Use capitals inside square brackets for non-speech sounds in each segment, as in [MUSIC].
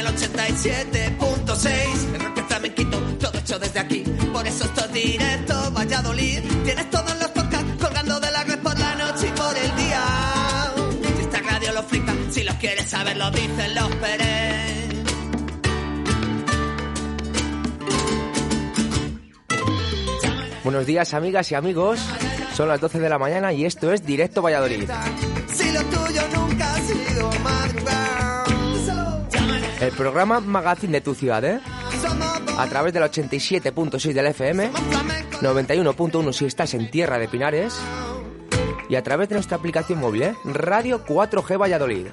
el 87.6. El rock flamenquito, todo hecho desde aquí. Por eso esto es directo, Valladolid. Tienes todos los podcasts colgando de la red por la noche y por el día. Si esta radio lo flipa, si los quieres saber, lo dicen los Pérez. Buenos días, amigas y amigos. Son las 12 de la mañana y esto es Directo Valladolid. Programa Magazine de tu ciudad, ¿eh? A través del 87.6 del FM, 91.1 si estás en Tierra de Pinares y a través de nuestra aplicación móvil, ¿eh? Radio 4G Valladolid.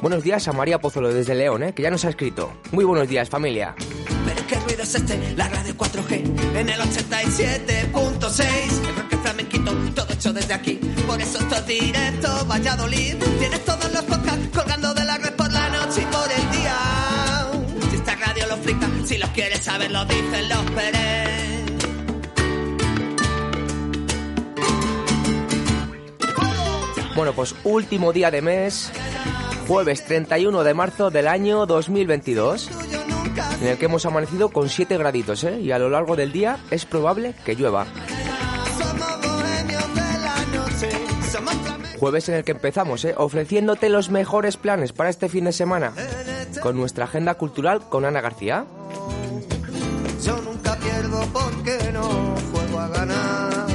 Buenos días a María Pozuelo desde León, ¿eh? que ya nos ha escrito. Muy buenos días, familia. Pero qué ruido es este, la radio 4G en el 87.6. El rock flamenquito, todo hecho desde aquí. Por eso esto es directo, Valladolid. Tienes todos los podcasts colgando de la red lo si los quieres saber, lo dicen los Pérez. Bueno, pues último día de mes, jueves 31 de marzo del año 2022, Tuyo nunca en el que hemos amanecido con 7 graditos, ¿eh? Y a lo largo del día es probable que llueva. Jueves en el que empezamos, ¿eh? ofreciéndote los mejores planes para este fin de semana, con nuestra agenda cultural con Ana García. Yo nunca pierdo porque no juego a ganar.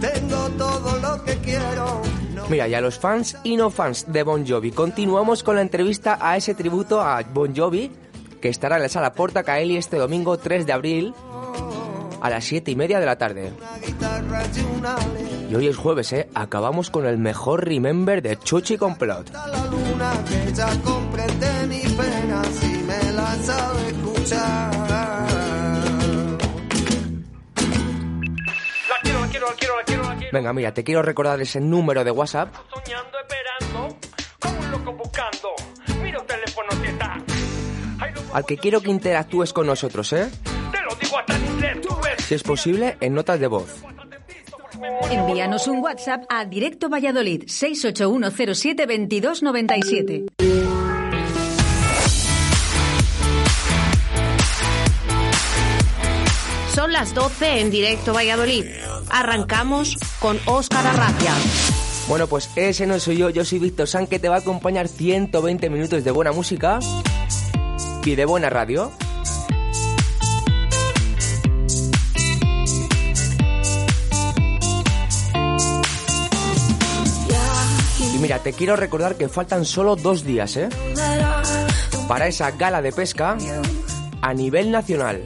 Tengo todo lo que quiero. No Mira, y a los fans y no fans de Bon Jovi, continuamos con la entrevista a ese tributo a Bon Jovi, que estará en la sala Porta Caeli este domingo 3 de abril a las 7 y media de la tarde. y hoy es jueves, ¿eh? Acabamos con el mejor Remember de Chuchi Complot. Venga, mira, te quiero recordar ese número de WhatsApp Soñando, esperando, como un loco buscando. Mira el teléfono si está. Ay, no, al que quiero que interactúes con nosotros, ¿eh? te lo digo hasta en inglés. Si es posible, en notas de voz. Envíanos un WhatsApp a Directo Valladolid 681072297. Son las 12 en directo Valladolid. Arrancamos con Óscar Arracia. Bueno, pues ese no soy yo, yo soy Víctor San, que te va a acompañar 120 minutos de buena música y de buena radio. Mira, te quiero recordar que faltan solo dos días, ¿eh? Para esa gala de pesca a nivel nacional.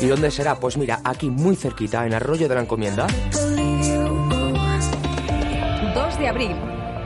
¿Y dónde será? Pues mira, aquí muy cerquita, en Arroyo de la Encomienda. 2 de abril.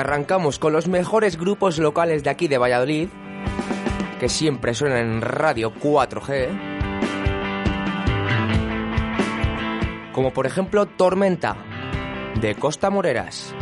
Arrancamos con los mejores grupos locales de aquí de Valladolid, que siempre suenan en Radio 4G. Como por ejemplo Tormenta, de Costa Moreras.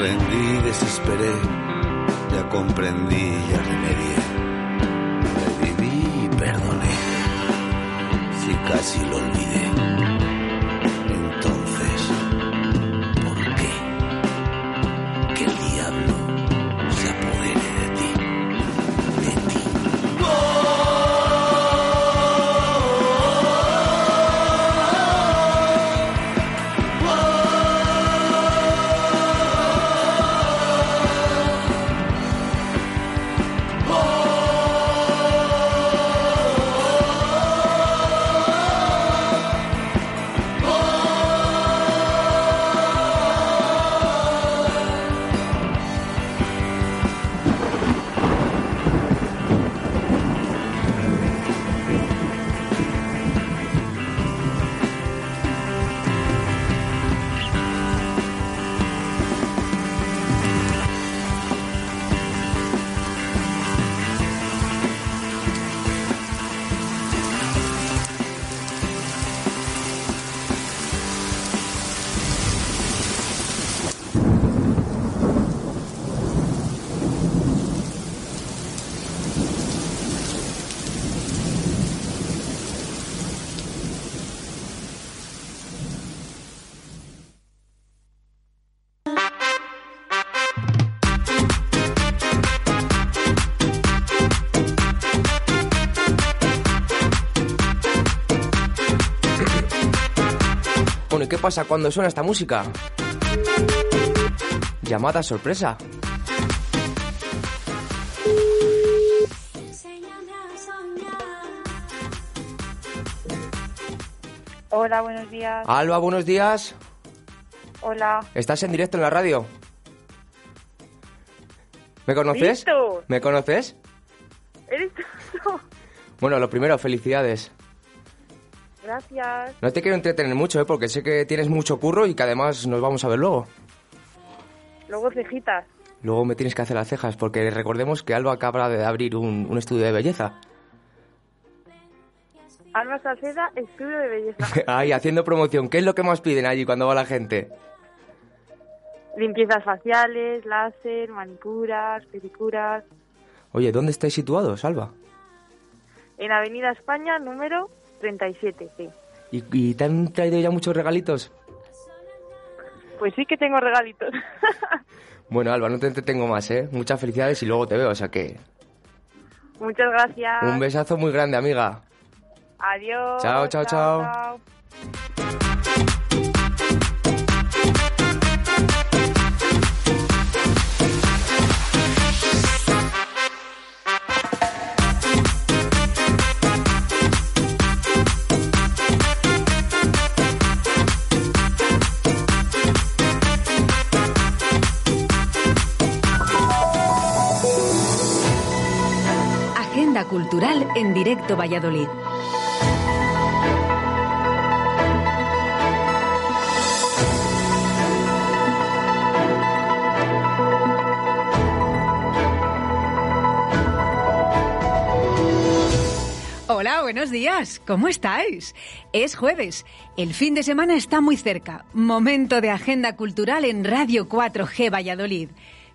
Rendí, desesperé. Ya comprendí, ya remedié. Reviví y perdoné. Si casi lo olvidé. Pasa cuando suena esta música? Llamada sorpresa. Hola, buenos días. Alba, buenos días. Hola. ¿Estás en directo en la radio? ¿Me conoces? ¿Me conoces? ¿Eres tú? Bueno, lo primero, felicidades. Gracias. No te quiero entretener mucho, ¿eh? porque sé que tienes mucho curro y que además nos vamos a ver luego. Luego cejitas. Luego me tienes que hacer las cejas, porque recordemos que Alba acaba de abrir un, un estudio de belleza. Alba Salceda, estudio de belleza. [LAUGHS] Ahí, haciendo promoción. ¿Qué es lo que más piden allí cuando va la gente? Limpiezas faciales, láser, manicuras, pedicuras. Oye, ¿dónde estáis situados, Alba? En Avenida España, número 37, sí. ¿Y, y te han traído ya muchos regalitos? Pues sí que tengo regalitos. [LAUGHS] Bueno, Alba, no te entretengo más, ¿eh? Muchas felicidades y luego te veo, o sea que... Muchas gracias. Un besazo muy grande, amiga. Adiós. Chao, chao, chao. chao. Cultural en directo Valladolid. Hola, buenos días. ¿Cómo estáis? Es jueves. El fin de semana está muy cerca. Momento de agenda cultural en Radio 4G Valladolid.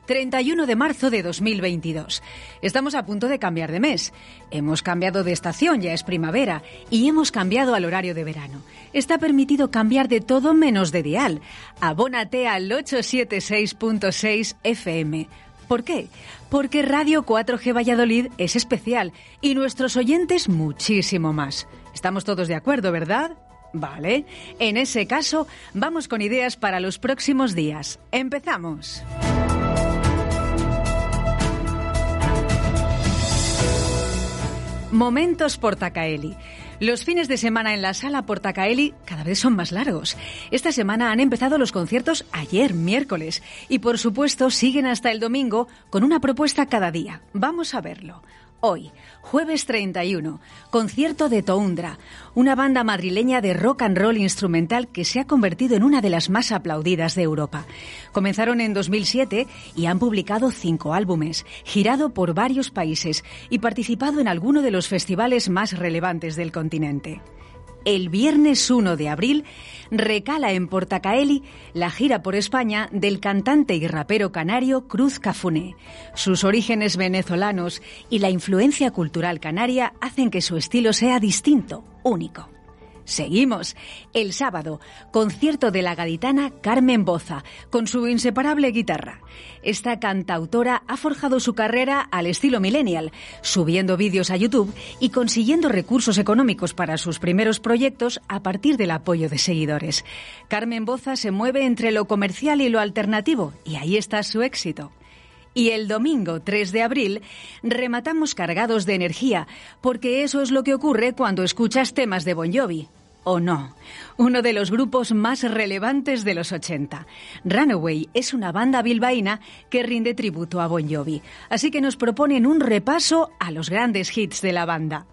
31 de marzo de 2022. Estamos a punto de cambiar de mes. Hemos cambiado de estación, ya es primavera, y hemos cambiado al horario de verano. Está permitido cambiar de todo menos de dial. Abónate al 876.6 FM. ¿Por qué? Porque Radio 4G Valladolid es especial y nuestros oyentes muchísimo más. Estamos todos de acuerdo, ¿verdad? Vale. En ese caso, vamos con ideas para los próximos días. Empezamos. Momentos Portacaeli. Los fines de semana en la sala Portacaeli cada vez son más largos. Esta semana han empezado los conciertos ayer, miércoles, y por supuesto siguen hasta el domingo con una propuesta cada día. Vamos a verlo. Hoy, jueves 31, concierto de Toundra, una banda madrileña de rock and roll instrumental que se ha convertido en una de las más aplaudidas de Europa. Comenzaron en 2007 y han publicado cinco álbumes, girado por varios países y participado en alguno de los festivales más relevantes del continente el viernes 1 de abril recala en Portacaeli la gira por España del cantante y rapero canario Cruz Cafuné. Sus orígenes venezolanos y la influencia cultural canaria hacen que su estilo sea distinto, único. Seguimos. El sábado, concierto de la gaditana Carmen Boza, con su inseparable guitarra. Esta cantautora ha forjado su carrera al estilo millennial, subiendo vídeos a YouTube y consiguiendo recursos económicos para sus primeros proyectos a partir del apoyo de seguidores. Carmen Boza se mueve entre lo comercial y lo alternativo, y ahí está su éxito. Y el domingo 3 de abril rematamos cargados de energía, porque eso es lo que ocurre cuando escuchas temas de Bon Jovi. ¿O no? Uno de los grupos más relevantes de los 80. Runaway es una banda bilbaína que rinde tributo a Bon Jovi, así que nos proponen un repaso a los grandes hits de la banda.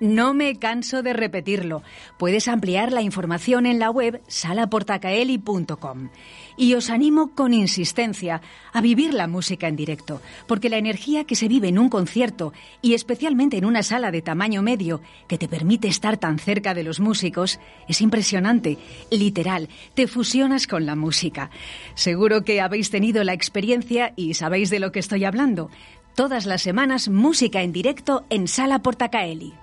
No me canso de repetirlo. Puedes ampliar la información en la web salaportacaeli.com. Y os animo con insistencia a vivir la música en directo, porque la energía que se vive en un concierto y especialmente en una sala de tamaño medio que te permite estar tan cerca de los músicos es impresionante. Literal, te fusionas con la música. Seguro que habéis tenido la experiencia y sabéis de lo que estoy hablando. Todas las semanas música en directo en Sala Portacaeli.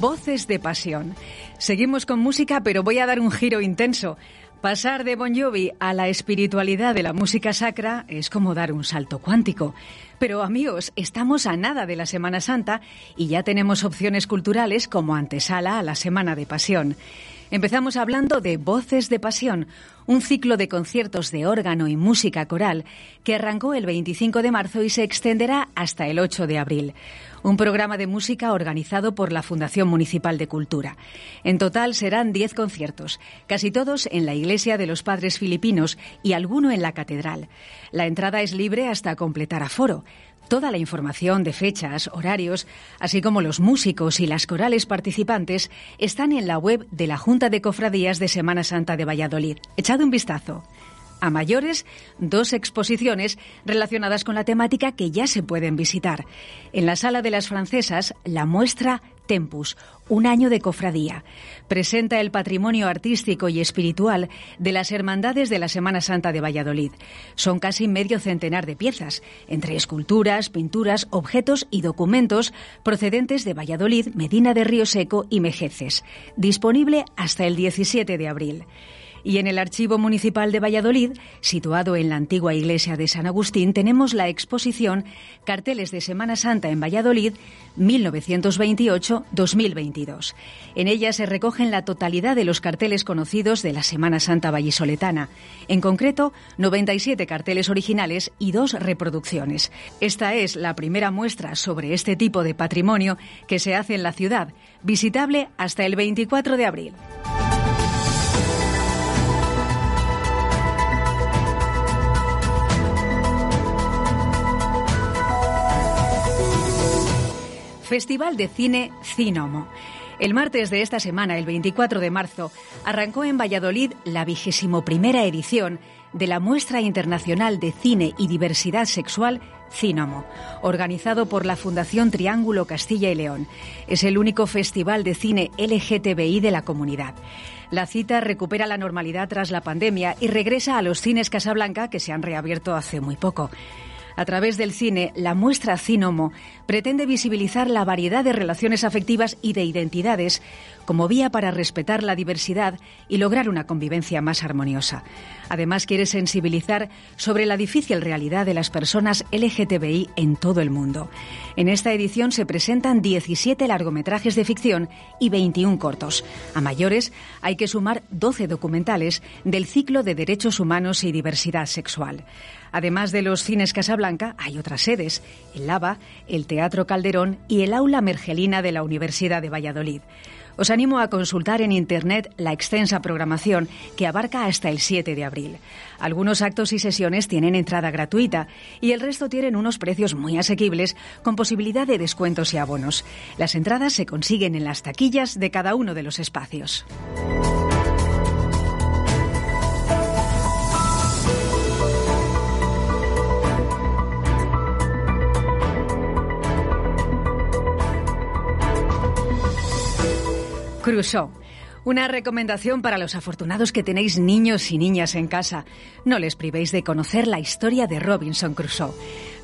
Voces de pasión. Seguimos con música, pero voy a dar un giro intenso. Pasar de Bon Jovi a la espiritualidad de la música sacra es como dar un salto cuántico. Pero amigos, estamos a nada de la Semana Santa y ya tenemos opciones culturales como antesala a la Semana de Pasión. Empezamos hablando de Voces de Pasión, un ciclo de conciertos de órgano y música coral que arrancó el 25 de marzo y se extenderá hasta el 8 de abril. Un programa de música organizado por la Fundación Municipal de Cultura. En total serán 10 conciertos, casi todos en la Iglesia de los Padres Filipinos y alguno en la Catedral. La entrada es libre hasta completar aforo. Toda la información de fechas, horarios, así como los músicos y las corales participantes están en la web de la Junta de Cofradías de Semana Santa de Valladolid. Echad un vistazo. A mayores, dos exposiciones relacionadas con la temática que ya se pueden visitar. En la Sala de las Francesas, la muestra Tempus, un año de cofradía. Presenta el patrimonio artístico y espiritual de las Hermandades de la Semana Santa de Valladolid. Son casi medio centenar de piezas, entre esculturas, pinturas, objetos y documentos procedentes de Valladolid, Medina de Río Seco y Mejeces. Disponible hasta el 17 de abril. Y en el Archivo Municipal de Valladolid, situado en la antigua iglesia de San Agustín, tenemos la exposición Carteles de Semana Santa en Valladolid 1928-2022. En ella se recogen la totalidad de los carteles conocidos de la Semana Santa vallisoletana, en concreto 97 carteles originales y dos reproducciones. Esta es la primera muestra sobre este tipo de patrimonio que se hace en la ciudad, visitable hasta el 24 de abril. Festival de Cine Cinomo. El martes de esta semana, el 24 de marzo, arrancó en Valladolid la vigésimo primera edición de la muestra internacional de cine y diversidad sexual Cínomo, organizado por la Fundación Triángulo Castilla y León. Es el único festival de cine LGTBI de la comunidad. La cita recupera la normalidad tras la pandemia y regresa a los cines Casablanca que se han reabierto hace muy poco. A través del cine, la muestra Cinomo pretende visibilizar la variedad de relaciones afectivas y de identidades como vía para respetar la diversidad y lograr una convivencia más armoniosa. Además, quiere sensibilizar sobre la difícil realidad de las personas LGTBI en todo el mundo. En esta edición se presentan 17 largometrajes de ficción y 21 cortos. A mayores hay que sumar 12 documentales del ciclo de derechos humanos y diversidad sexual. Además de los cines Casablanca, hay otras sedes, el Lava, el Teatro Calderón y el Aula Mergelina de la Universidad de Valladolid. Os animo a consultar en Internet la extensa programación que abarca hasta el 7 de abril. Algunos actos y sesiones tienen entrada gratuita y el resto tienen unos precios muy asequibles con posibilidad de descuentos y abonos. Las entradas se consiguen en las taquillas de cada uno de los espacios. Una recomendación para los afortunados que tenéis niños y niñas en casa. No les privéis de conocer la historia de Robinson Crusoe.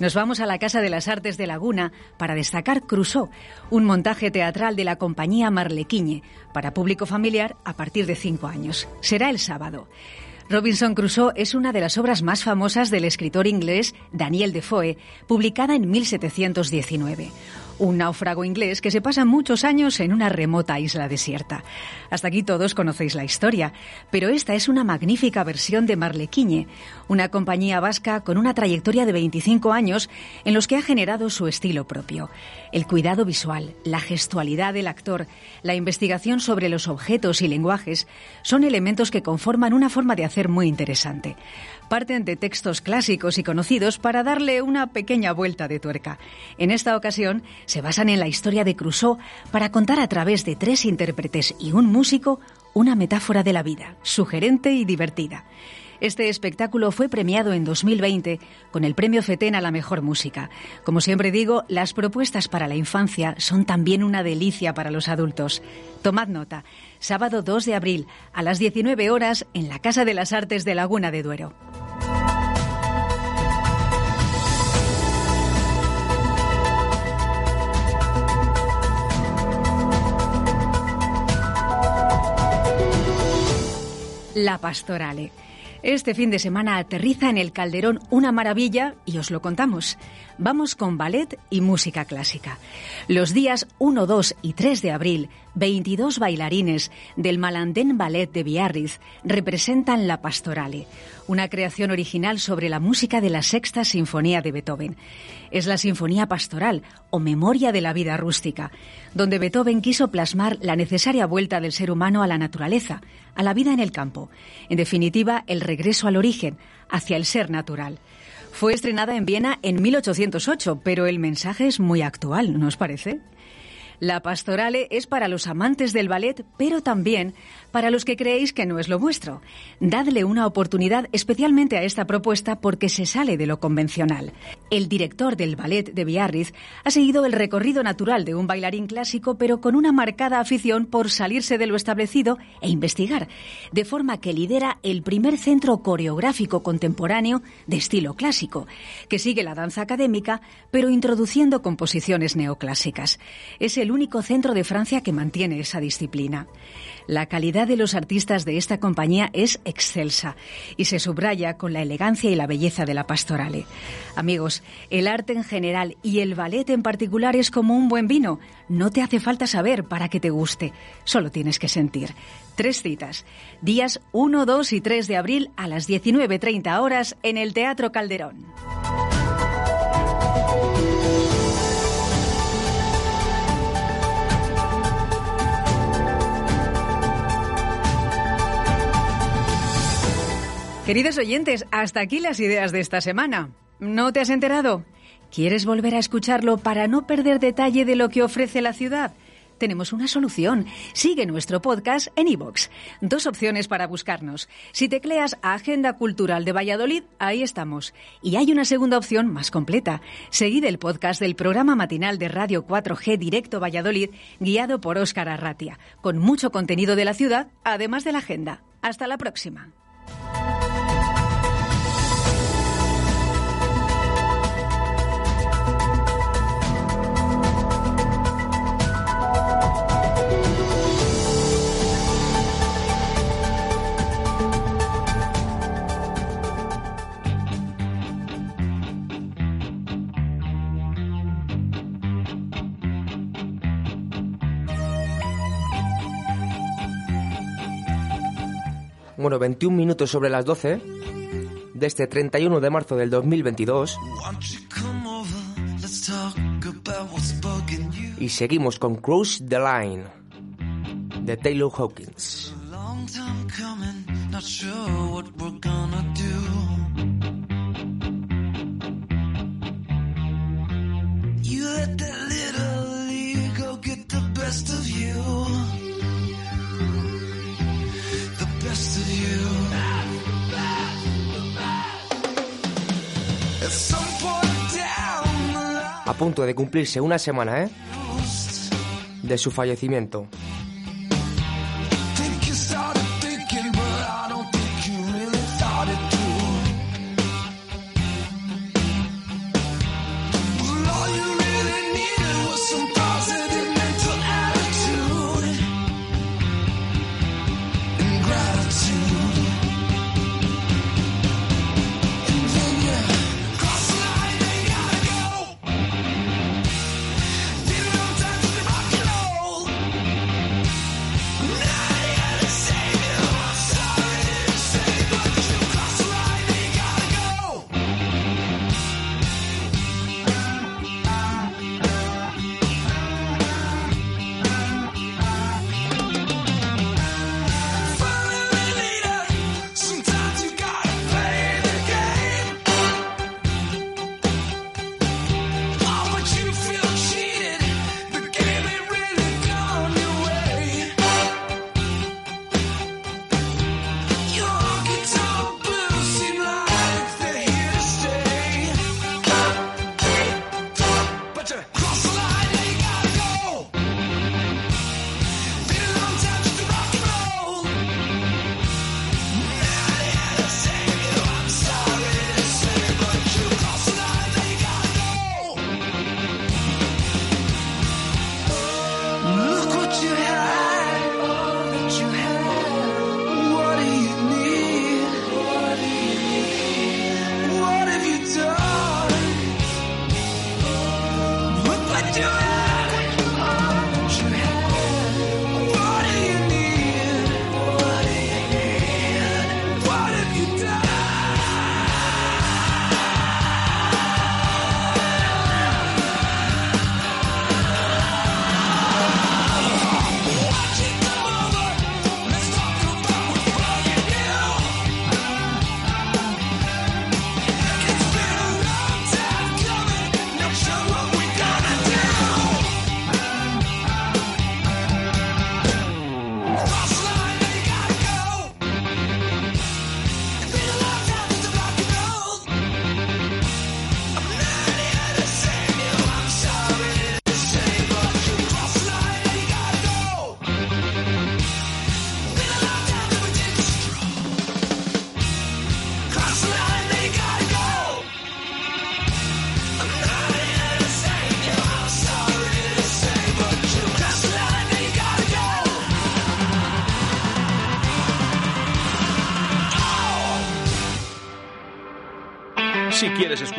Nos vamos a la Casa de las Artes de Laguna para destacar Crusoe, un montaje teatral de la compañía Marlequiñe para público familiar a partir de cinco años. Será el sábado. Robinson Crusoe es una de las obras más famosas del escritor inglés Daniel Defoe, publicada en 1719 un náufrago inglés que se pasa muchos años en una remota isla desierta. Hasta aquí todos conocéis la historia, pero esta es una magnífica versión de Marlequiñe, una compañía vasca con una trayectoria de 25 años en los que ha generado su estilo propio. El cuidado visual, la gestualidad del actor, la investigación sobre los objetos y lenguajes son elementos que conforman una forma de hacer muy interesante parten de textos clásicos y conocidos para darle una pequeña vuelta de tuerca. En esta ocasión se basan en la historia de Crusoe para contar a través de tres intérpretes y un músico una metáfora de la vida, sugerente y divertida. Este espectáculo fue premiado en 2020 con el Premio FETEN a la Mejor Música. Como siempre digo, las propuestas para la infancia son también una delicia para los adultos. Tomad nota, sábado 2 de abril a las 19 horas en la Casa de las Artes de Laguna de Duero. La Pastorale. Este fin de semana aterriza en el Calderón una maravilla y os lo contamos. Vamos con ballet y música clásica. Los días 1, 2 y 3 de abril, 22 bailarines del Malandén Ballet de Biarritz representan La Pastorale, una creación original sobre la música de la Sexta Sinfonía de Beethoven. Es la Sinfonía Pastoral o Memoria de la Vida Rústica, donde Beethoven quiso plasmar la necesaria vuelta del ser humano a la naturaleza, a la vida en el campo. En definitiva, el regreso al origen, hacia el ser natural. Fue estrenada en Viena en 1808, pero el mensaje es muy actual, ¿no os parece? La pastorale es para los amantes del ballet, pero también para los que creéis que no es lo vuestro. Dadle una oportunidad especialmente a esta propuesta porque se sale de lo convencional. El director del ballet de Biarritz ha seguido el recorrido natural de un bailarín clásico, pero con una marcada afición por salirse de lo establecido e investigar, de forma que lidera el primer centro coreográfico contemporáneo de estilo clásico, que sigue la danza académica, pero introduciendo composiciones neoclásicas. Es el único centro de Francia que mantiene esa disciplina. La calidad de los artistas de esta compañía es excelsa y se subraya con la elegancia y la belleza de la pastorale. Amigos, el arte en general y el ballet en particular es como un buen vino. No te hace falta saber para que te guste, solo tienes que sentir. Tres citas. Días 1, 2 y 3 de abril a las 19.30 horas en el Teatro Calderón. Queridos oyentes, hasta aquí las ideas de esta semana. ¿No te has enterado? ¿Quieres volver a escucharlo para no perder detalle de lo que ofrece la ciudad? tenemos una solución. Sigue nuestro podcast en iVoox. Dos opciones para buscarnos. Si tecleas Agenda Cultural de Valladolid, ahí estamos. Y hay una segunda opción más completa. Seguid el podcast del programa matinal de Radio 4G Directo Valladolid, guiado por Óscar Arratia, con mucho contenido de la ciudad, además de la agenda. Hasta la próxima. Bueno, 21 minutos sobre las 12 de este 31 de marzo del 2022. Y seguimos con Cruise the Line de Taylor Hawkins. Let that little ego get the best of you. Best of you. A punto de cumplirse una semana, ¿eh? De su fallecimiento.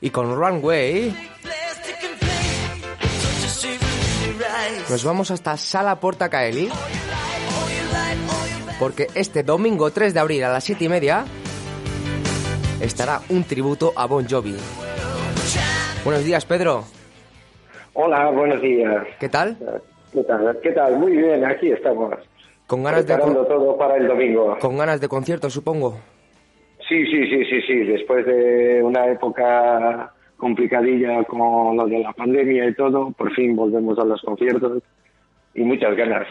Y con Runway nos vamos hasta Sala Porta Caeli. Porque este domingo 3 de abril a las 7 y media estará un tributo a Bon Jovi. Buenos días, Pedro. Hola, buenos días. ¿Qué tal? ¿Qué tal? ¿Qué tal? Muy bien, aquí estamos. Con ganas de todo para el domingo. con ganas de concierto, supongo. Sí, sí, sí, sí, sí. Después de una época complicadilla con lo de la pandemia y todo, por fin volvemos a los conciertos y muchas ganas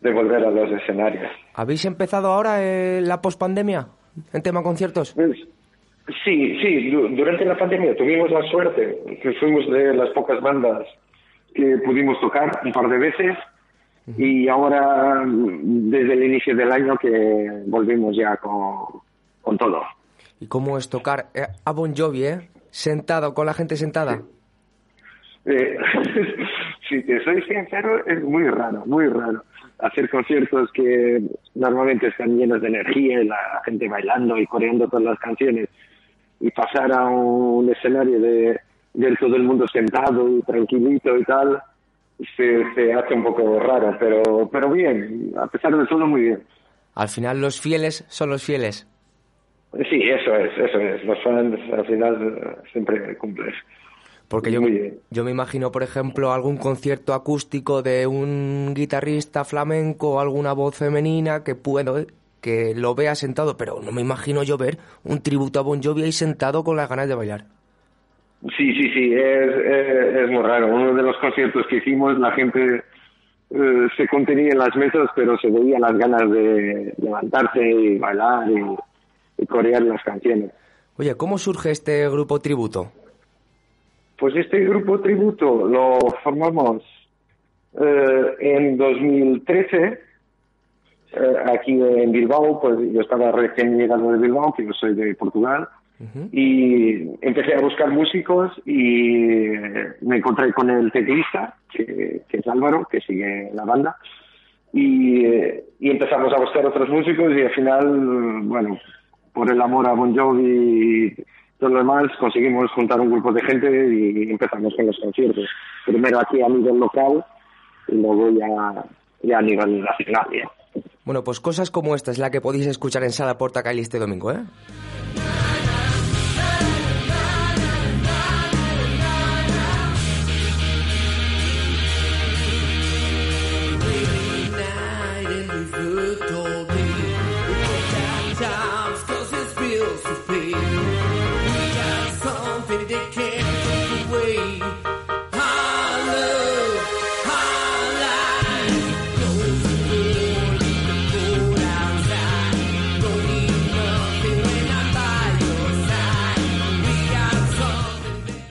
de volver a los escenarios. ¿Habéis empezado ahora eh, la pospandemia en tema conciertos? Pues, Sí, sí, du- durante la pandemia tuvimos la suerte que fuimos de las pocas bandas que pudimos tocar un par de veces y ahora desde el inicio del año que volvimos ya con, con todo. ¿Y cómo es tocar eh, a Bon Jovi, eh? Sentado, con la gente sentada. Eh, [LAUGHS] si te soy sincero, es muy raro, muy raro. Hacer conciertos que normalmente están llenos de energía y la gente bailando y coreando todas las canciones y pasar a un escenario de ver todo el mundo sentado y tranquilito y tal, se, se hace un poco raro, pero, pero bien, a pesar de todo muy bien. Al final los fieles son los fieles. Sí, eso es, eso es. Los fans al final siempre cumplen. Porque yo, yo me imagino, por ejemplo, algún concierto acústico de un guitarrista flamenco o alguna voz femenina que puedo que lo vea sentado, pero no me imagino yo ver un tributo a Bon Jovi ahí sentado con las ganas de bailar. Sí, sí, sí, es, es, es muy raro. Uno de los conciertos que hicimos, la gente eh, se contenía en las mesas, pero se veía las ganas de levantarse y bailar y, y corear las canciones. Oye, ¿cómo surge este grupo tributo? Pues este grupo tributo lo formamos eh, en 2013 eh, aquí en Bilbao, pues yo estaba recién llegado de Bilbao, que yo soy de Portugal, y empecé a buscar músicos y me encontré con el teclista, que, que es Álvaro, que sigue la banda, y, y empezamos a buscar otros músicos y al final, bueno, por el amor a Bon Jovi y todo lo demás, conseguimos juntar un grupo de gente y empezamos con los conciertos. Primero aquí a nivel local y luego ya, ya a nivel nacional. ya. Bueno, pues cosas como esta es la que podéis escuchar en Sala Porta Caeli este domingo, ¿eh?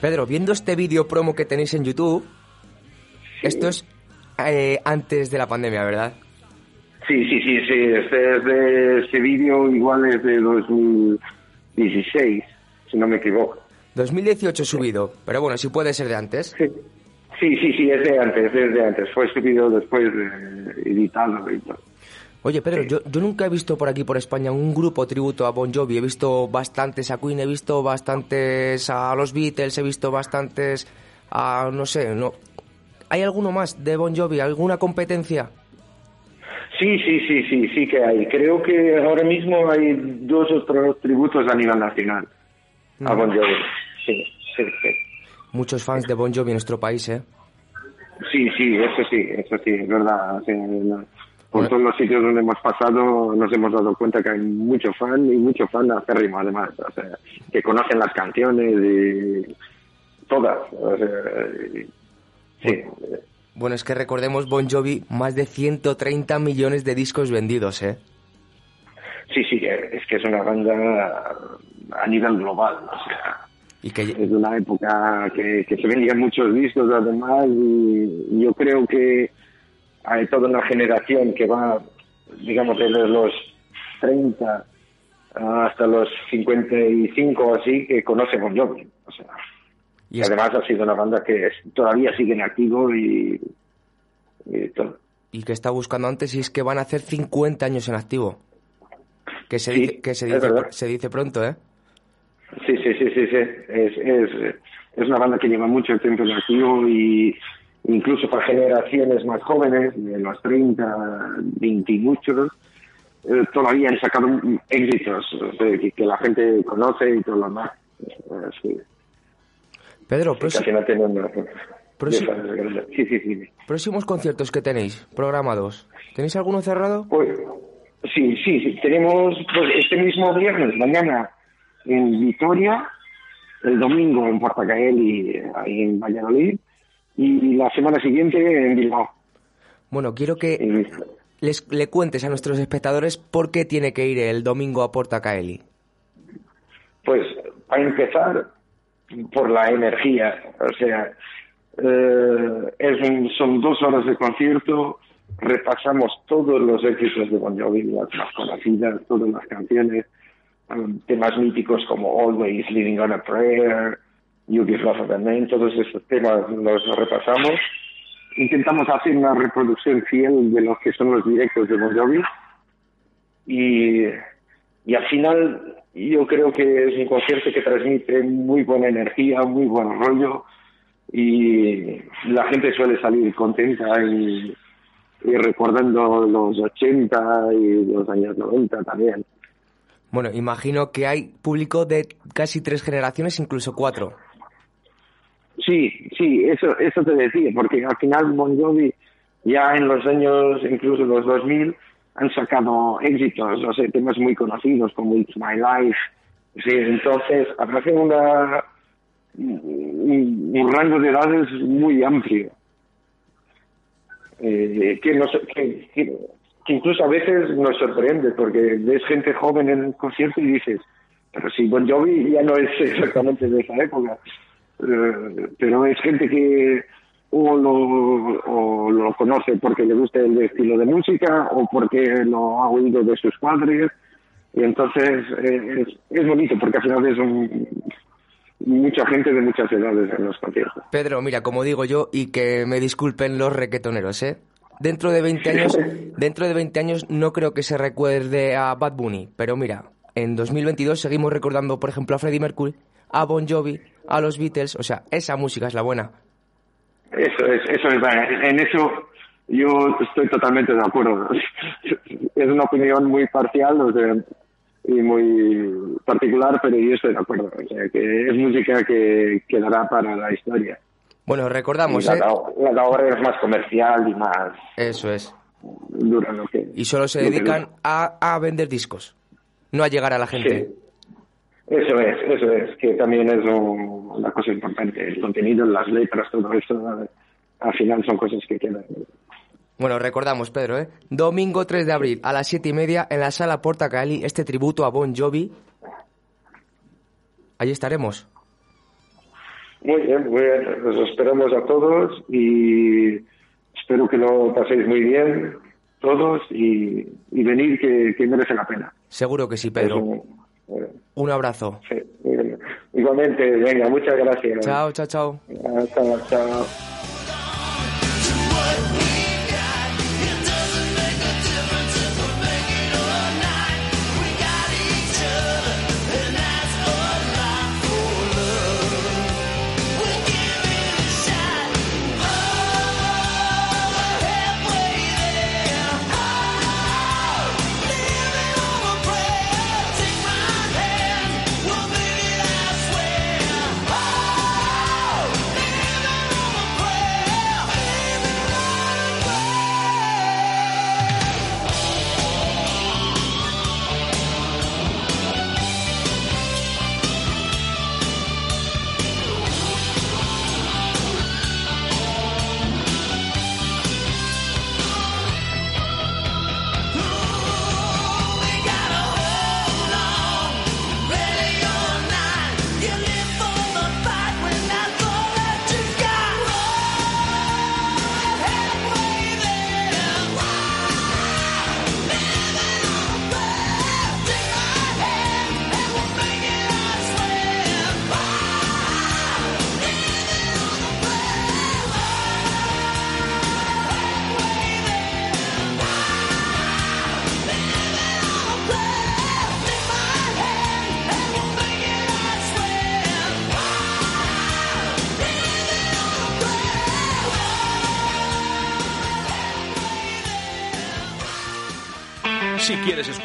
Pedro, viendo este vídeo promo que tenéis en YouTube, esto es eh, antes de la pandemia, ¿verdad? Sí, sí, sí, sí. Este, es de, ese vídeo igual es de 2016, si no me equivoco. 2018 subido, pero bueno, si puede ser de antes. Sí, sí, sí, sí, es de antes, es de antes. Fue subido después de editado y todo. Oye, Pedro, yo, yo nunca he visto por aquí, por España, un grupo tributo a Bon Jovi. He visto bastantes a Queen, he visto bastantes a los Beatles, he visto bastantes a, no sé, no... ¿Hay alguno más de Bon Jovi? ¿Alguna competencia? Sí, sí, sí, sí, sí que hay. Creo que ahora mismo hay dos otros tributos a nivel nacional a Bon Jovi. Sí, sí, sí. Muchos fans de Bon Jovi en nuestro país, ¿eh? Sí, sí, eso sí, eso sí, es verdad. O sea, la- por todos los sitios donde hemos pasado nos hemos dado cuenta que hay mucho fan y mucho fan acérrimo además. O sea, que conocen las canciones y todas. O sea, y- sí, Bueno, es que recordemos Bon Jovi, más de 130 millones de discos vendidos, ¿eh? sí, sí, es que es una banda a nivel global. O sea, Y que es una época que, que se vendían muchos discos además y yo creo que hay toda una generación que va, digamos, desde los 30 hasta los 55 o así, que conoce Bon Jovi. O sea, Y además ha sido una banda que es- todavía sigue en activo y, y todo. y que está buscando antes y es que van a hacer 50 años en activo. Que se, Sí, dice, que se, dice, se dice pronto, ¿eh? Sí, sí, sí, sí, sí. Es, es, es una banda que lleva mucho tiempo en activo y incluso para generaciones más jóvenes, de los 30, 20 y muchos, eh, todavía han sacado éxitos sea, que, la gente conoce y todo lo demás. Eh, sí. Pedro, Sí, Próximo- Sí, sí, sí. próximos conciertos que tenéis programados. ¿Tenéis alguno cerrado? Pues, sí, sí, sí. Tenemos pues, este mismo viernes, mañana, en Vitoria, el domingo en Portacaeli, ahí en Valladolid, y la semana siguiente en Bilbao. Bueno, quiero que les, le cuentes a nuestros espectadores por qué tiene que ir el domingo a Porta Caeli. Pues, para empezar, por la energía. O sea, eh, es un- son dos horas de concierto, repasamos todos los éxitos de Bon Jovi, las más conocidas, todas las canciones, um, temas míticos como Always, Living on a Prayer, You Give Love a Man, todos esos temas los repasamos. Intentamos hacer una reproducción fiel de lo que son los directos de Bon y, y al final yo creo que es un concierto que transmite muy buena energía, muy buen rollo y la gente suele salir contenta y, y recordando los 80 y los años 90 también. Bueno, imagino que hay público de casi tres generaciones, incluso cuatro. Sí, sí, eso, eso te decía, porque al final Bon Jovi ya en los años, incluso los 2000, han sacado éxitos, o sea, temas muy conocidos como It's My Life. Sí, entonces aparece una, un, rango de edades muy amplio. Eh, que, nos, que, que incluso a veces nos sorprende, porque ves gente joven en el concierto y dices, pero si Bon Jovi ya no es exactamente de esa época. Eh, pero es gente que o lo, o lo conoce porque le gusta el estilo de música o porque lo ha oído de sus padres y entonces eh, es, es bonito porque al final es un, mucha gente de muchas edades en los conciertos. Pedro, mira, como digo yo, y que me disculpen los requetoneros, ¿eh? Dentro de 20 años, dentro de 20 años no creo que se recuerde a Bad Bunny, pero mira, en 2022 seguimos recordando, por ejemplo, a Freddie Mercury, a Bon Jovi, a los Beatles, o sea, esa música es la buena. Eso es, eso es, en eso yo estoy totalmente de acuerdo. [LAUGHS] Es una opinión muy parcial, o sea, y muy particular, pero yo estoy de acuerdo. O sea, que es música que quedará para la historia. Bueno, recordamos, la, ¿eh? la, la obra es más comercial y más Eso es. dura lo que. Y solo se dedican a, a vender discos, no a llegar a la gente. Sí. Eso es, eso es, que también es un- una cosa importante. El contenido, las letras, todo eso, al final son cosas que quedan. Bueno, recordamos, Pedro, ¿eh? Domingo 3 de abril a las 7 y media en la sala Porta Cali, este tributo a Bon Jovi. Allí estaremos. Muy bien, muy bien. Los esperamos a todos y espero que lo paséis muy bien todos y, y venir que, que merece la pena. Seguro que sí, Pedro. Un- Un abrazo. sí. Igualmente, venga, muchas gracias. Chao, chao, chao. Hasta, chao.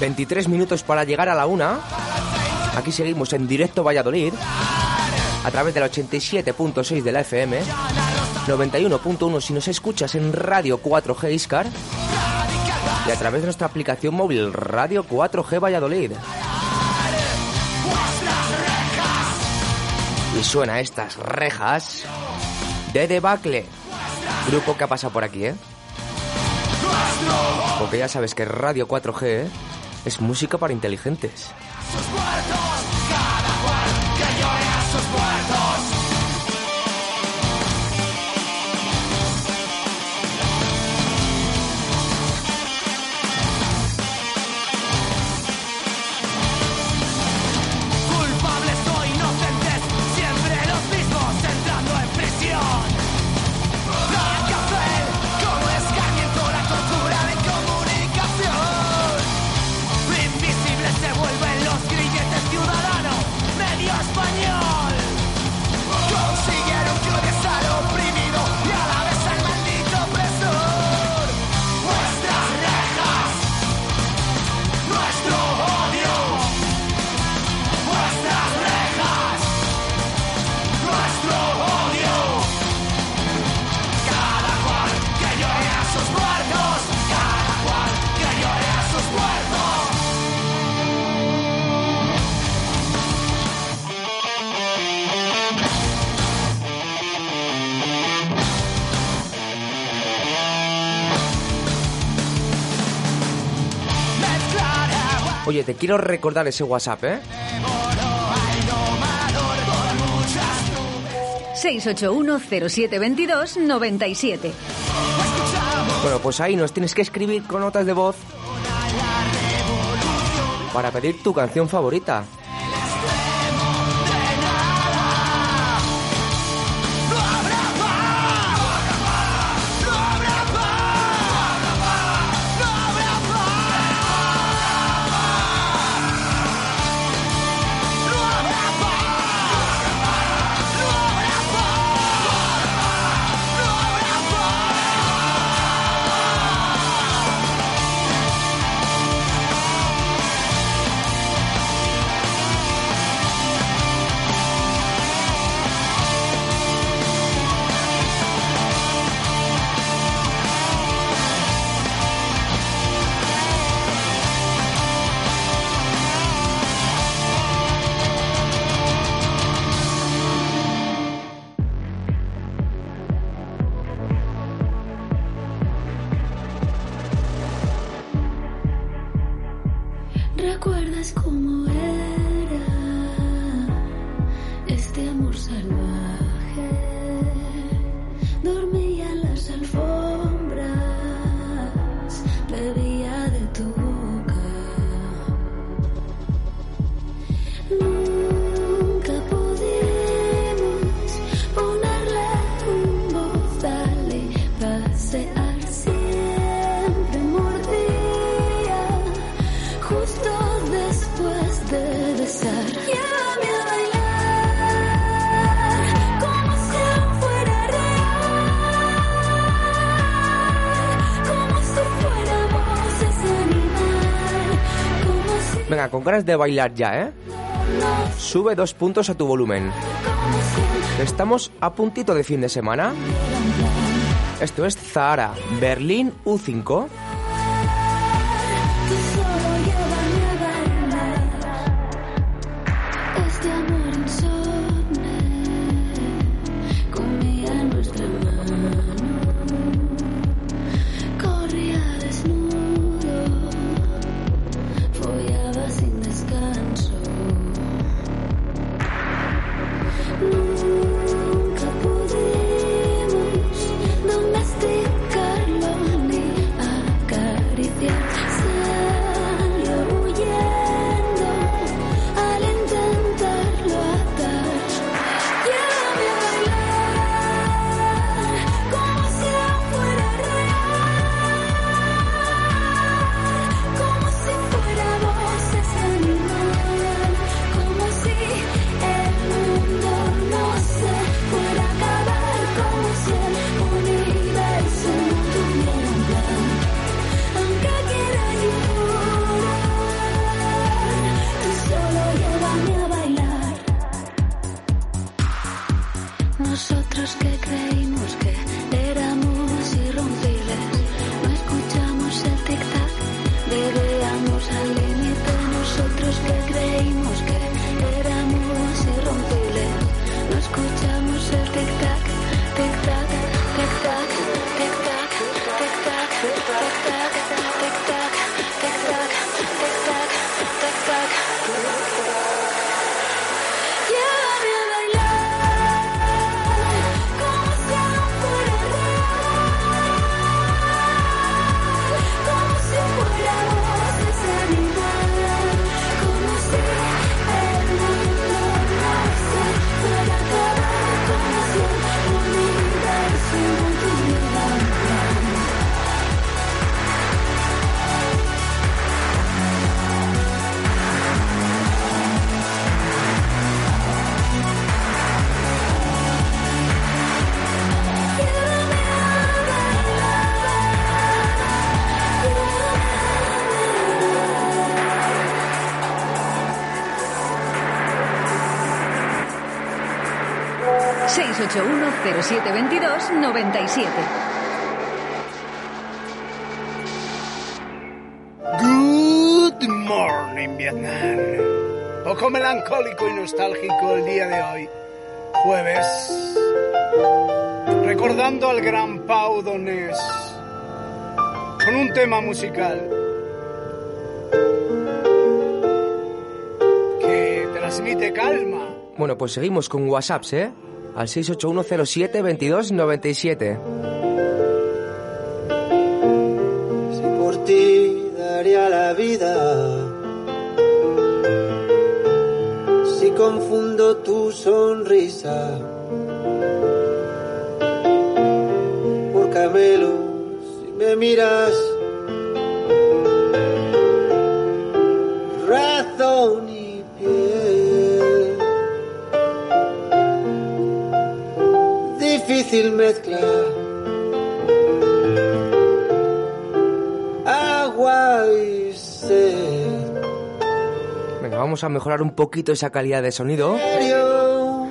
23 minutos para llegar a la una. Aquí seguimos en directo Valladolid. A través del 87.6 de la FM. 91.1 si nos escuchas en Radio 4G Iscar. Y a través de nuestra aplicación móvil Radio 4G Valladolid. Y suena estas rejas de Debacle. Grupo que ha pasado por aquí, ¿eh? Porque ya sabes que Radio 4G ¿eh? Es música para inteligentes. Quiero recordar ese WhatsApp, ¿eh? 681-0722-97. Bueno, pues ahí nos tienes que escribir con notas de voz para pedir tu canción favorita. Venga, con ganas de bailar ya, ¿eh? Sube dos puntos a tu volumen. Estamos a puntito de fin de semana. Esto es Zahara, Berlín U5. Good morning, Vietnam. Poco melancólico y nostálgico el día de hoy, jueves. Recordando al gran Pau Donés con un tema musical que transmite calma. Bueno, pues seguimos con WhatsApps, ¿eh? Al 681072297. Si por ti daría la vida. Si confundo tu sonrisa por camelo, si me miras. Difícil mezcla. agua y sed. Venga, vamos a mejorar un poquito esa calidad de sonido. Serio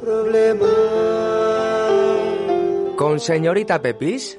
problema. Con señorita Pepis.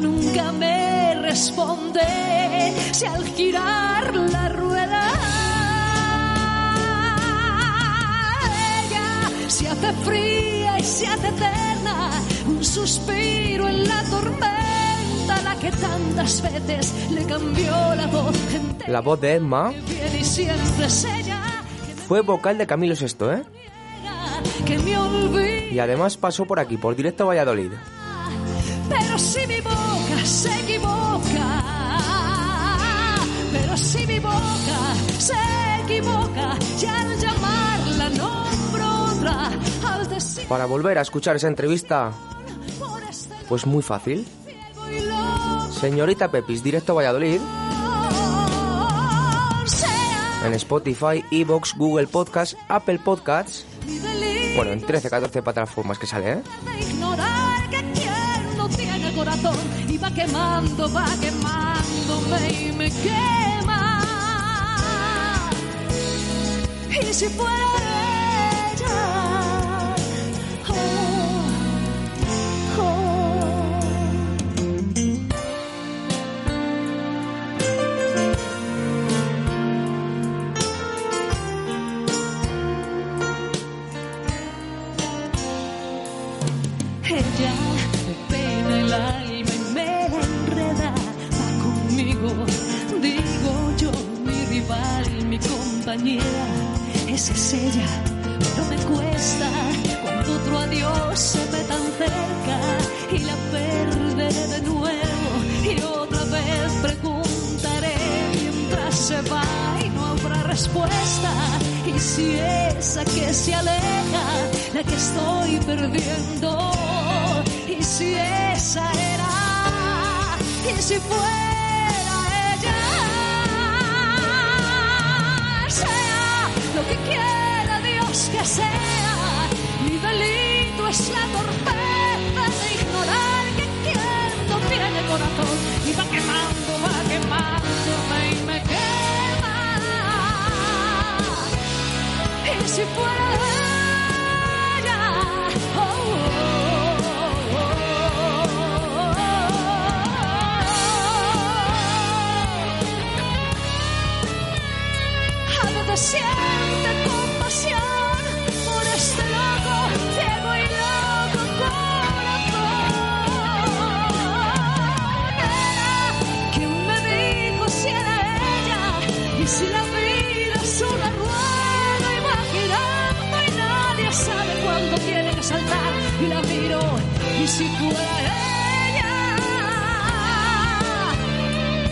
Nunca me responde si al girar la rueda ella se hace fría y se hace eterna, un suspiro en la tormenta, la que tantas veces le cambió la voz. Gente La voz de Emma fue vocal de Camilo Sesto, ¿eh? Y además pasó por aquí, por directo a Valladolid. Pero si mi boca se equivoca, pero si mi boca se equivoca, y al llamarla nombro otra, al decir Para volver a escuchar esa entrevista, pues muy fácil. Señorita Pepis, directo a Valladolid, en Spotify, Evox, Google Podcast, Apple Podcasts, bueno, en 13, 14 plataformas que sale, ¿eh? Corazón y va quemando, va quemándome y me quema. Y si fuera ella, compañera, esa es ella, pero me cuesta cuando otro adiós se ve tan cerca y la perderé de nuevo. Y otra vez preguntaré mientras se va y no habrá respuesta. Y si esa que se aleja la que estoy perdiendo. Y si esa era y si fuera que sea mi delito es la torpeza de ignorar que quien no tiene corazón y va quemando va quemándome y me quema. Y si fuera y si fuera ella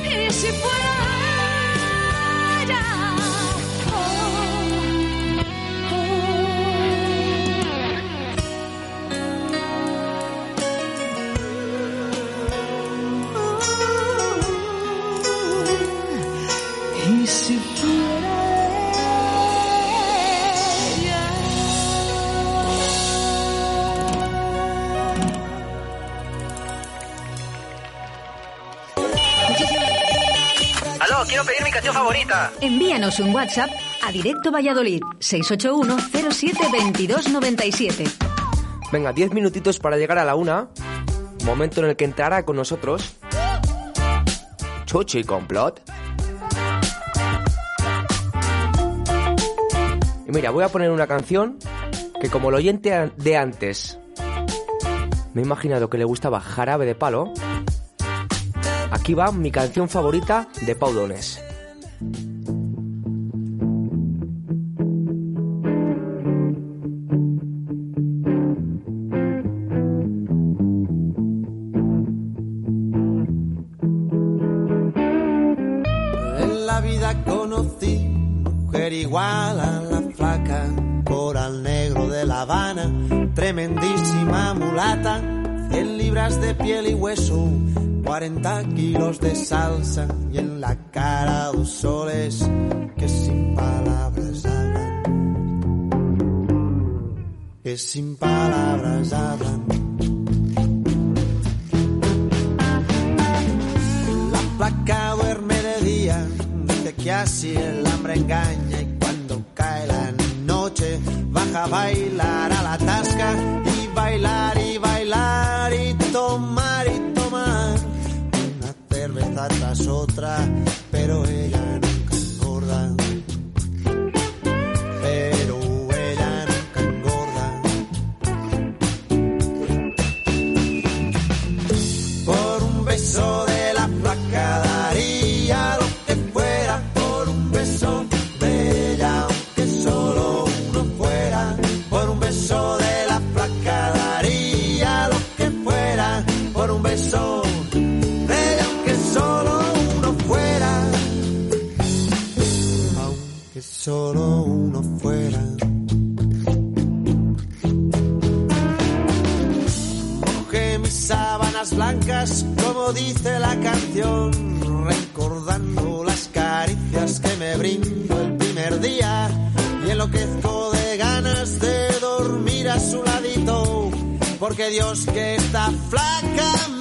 y si fuera Envíanos un WhatsApp a Directo Valladolid 681 07 22 97. Venga, 10 minutitos para llegar a la una. Momento en el que entrará con nosotros. Chuchi Complot. Y mira, voy a poner una canción que como el oyente de antes me he imaginado que le gustaba Jarabe de Palo. Aquí va mi canción favorita de Pau de piel y hueso, 40 kilos de salsa y en la cara dos soles que sin palabras hablan. Que sin palabras hablan. La placa duerme de día, dice que así el hambre engaña y cuando cae la noche baja a bailar a la tasca tras otra brindo el primer día y enloquezco de ganas de dormir a su ladito, porque Dios que está flaca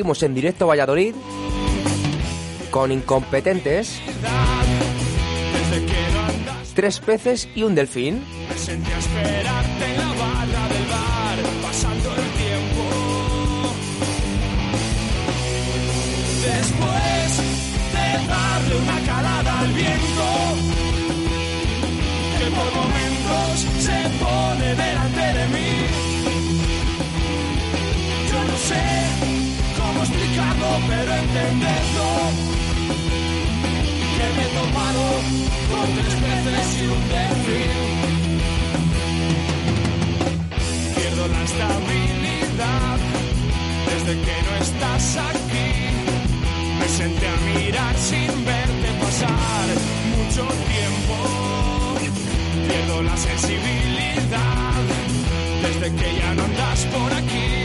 En directo Valladolid con incompetentes, tres peces y un delfín. Pierdo la estabilidad Desde que no estás aquí. Me senté a mirar sin verte pasar mucho tiempo. Pierdo la sensibilidad Desde que ya no andas por aquí.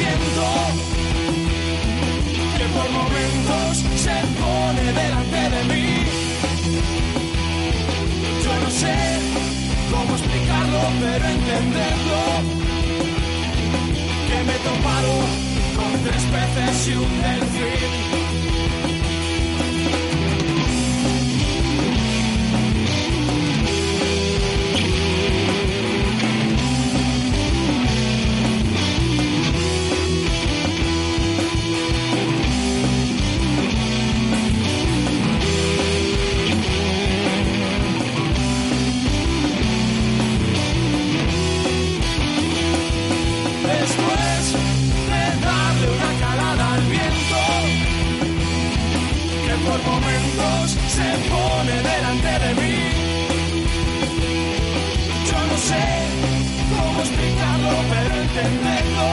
viento que por momentos se pone delante de mí. Yo no sé cómo explicarlo, pero entenderlo. Que me he topado con tres peces y un delfín. Se pone delante de mí. Yo no sé cómo explicarlo, pero entenderlo.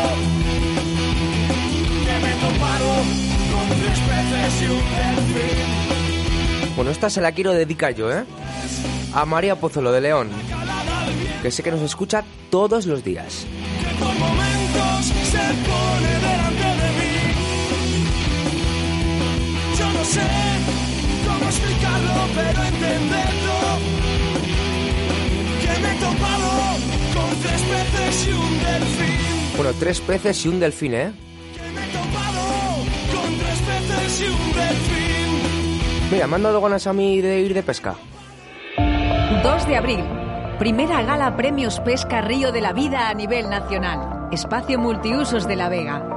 Que me he topado con tres peces y un delfín. Bueno, esta se la quiero dedicar yo, ¿eh? A María Pozuelo de León, que sé que nos escucha todos los días. que por momentos se pone delante pero entenderlo. Que me he topado con tres peces y un delfín. Bueno, tres peces y un delfín, ¿eh? Con tres peces y un delfín. Mira, me han dado ganas a mí de ir de pesca. 2 de abril. Primera gala Premios Pesca Río de la Vida a nivel nacional. Espacio Multiusos de La Vega.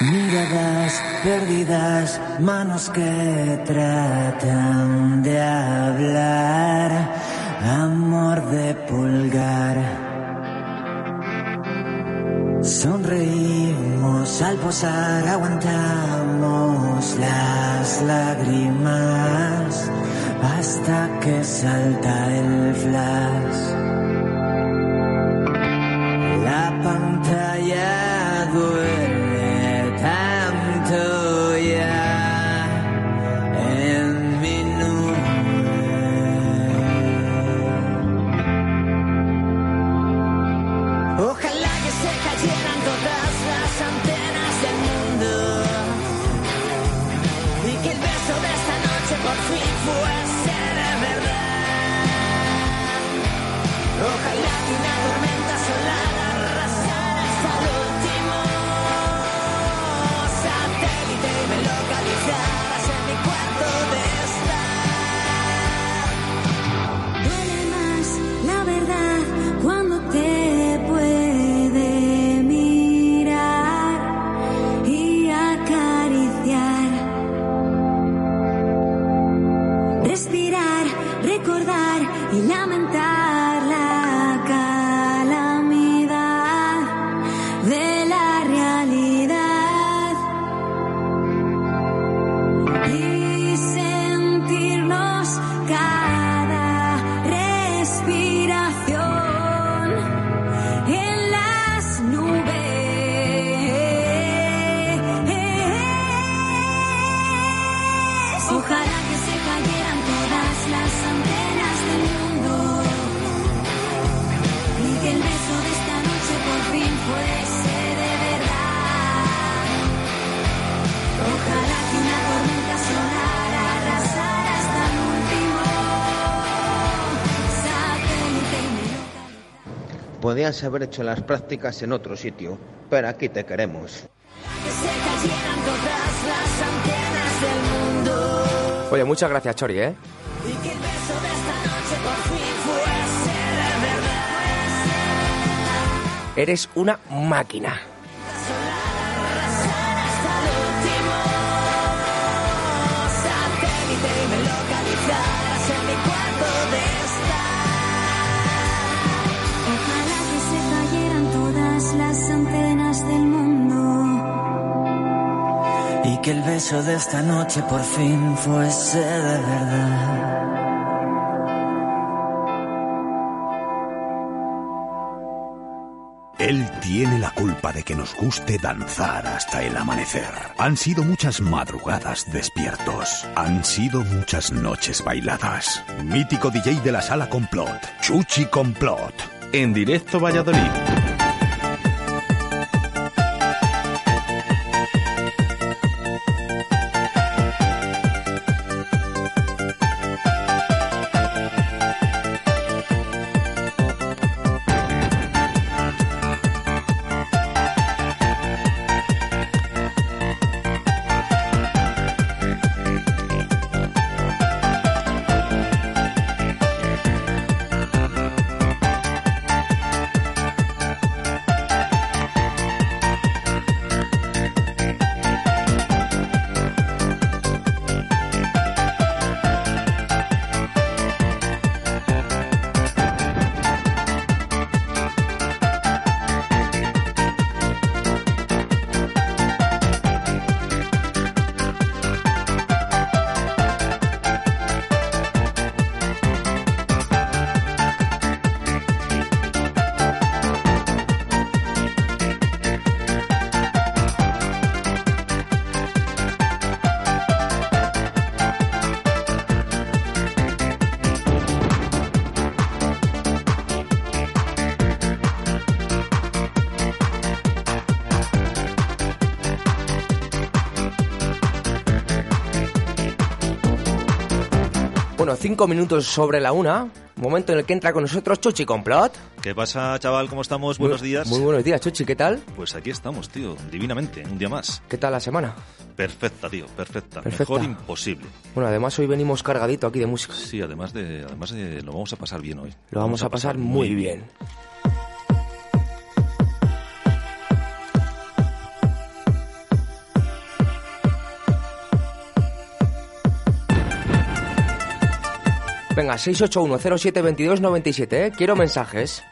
Miradas perdidas, manos que tratan de hablar, amor de pulgar. Sonreímos al posar, aguantamos las lágrimas hasta que salta el flash. Haber hecho las prácticas en otro sitio, pero aquí te queremos. Oye, muchas gracias, Chori, ¿eh? Y que el que el beso de esta noche por fin fuese de verdad. Él tiene la culpa de que nos guste danzar hasta el amanecer. Han sido muchas madrugadas despiertos. Han sido muchas noches bailadas. Mítico DJ de la sala Complot, Chuchi Complot. En directo Valladolid. Bueno, cinco minutos sobre la una. Momento en el que entra con nosotros Chuchi Complot. ¿Qué pasa, chaval? ¿Cómo estamos? Buenos días. Muy buenos días, Chuchi. ¿Qué tal? Pues aquí estamos, tío. Divinamente. Un día más. ¿Qué tal la semana? Perfecta, tío. Perfecta. Perfecta. Mejor imposible. Bueno, además hoy venimos cargadito aquí de música. Sí, además de, además de, lo vamos a pasar bien hoy. Lo vamos a pasar muy bien. Venga, 681072297, ¿eh? Quiero mensajes.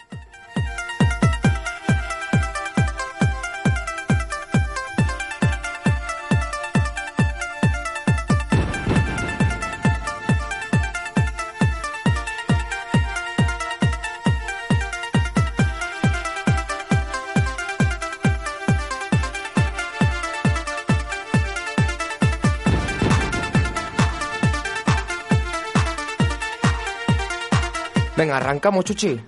Arrancamos, Chuchi.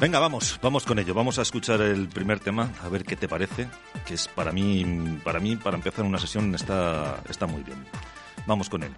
Venga, vamos, vamos con ello. Vamos a escuchar el primer tema, a ver qué te parece, que es para mí, para mí, para empezar una sesión está, está muy bien. Vamos con él.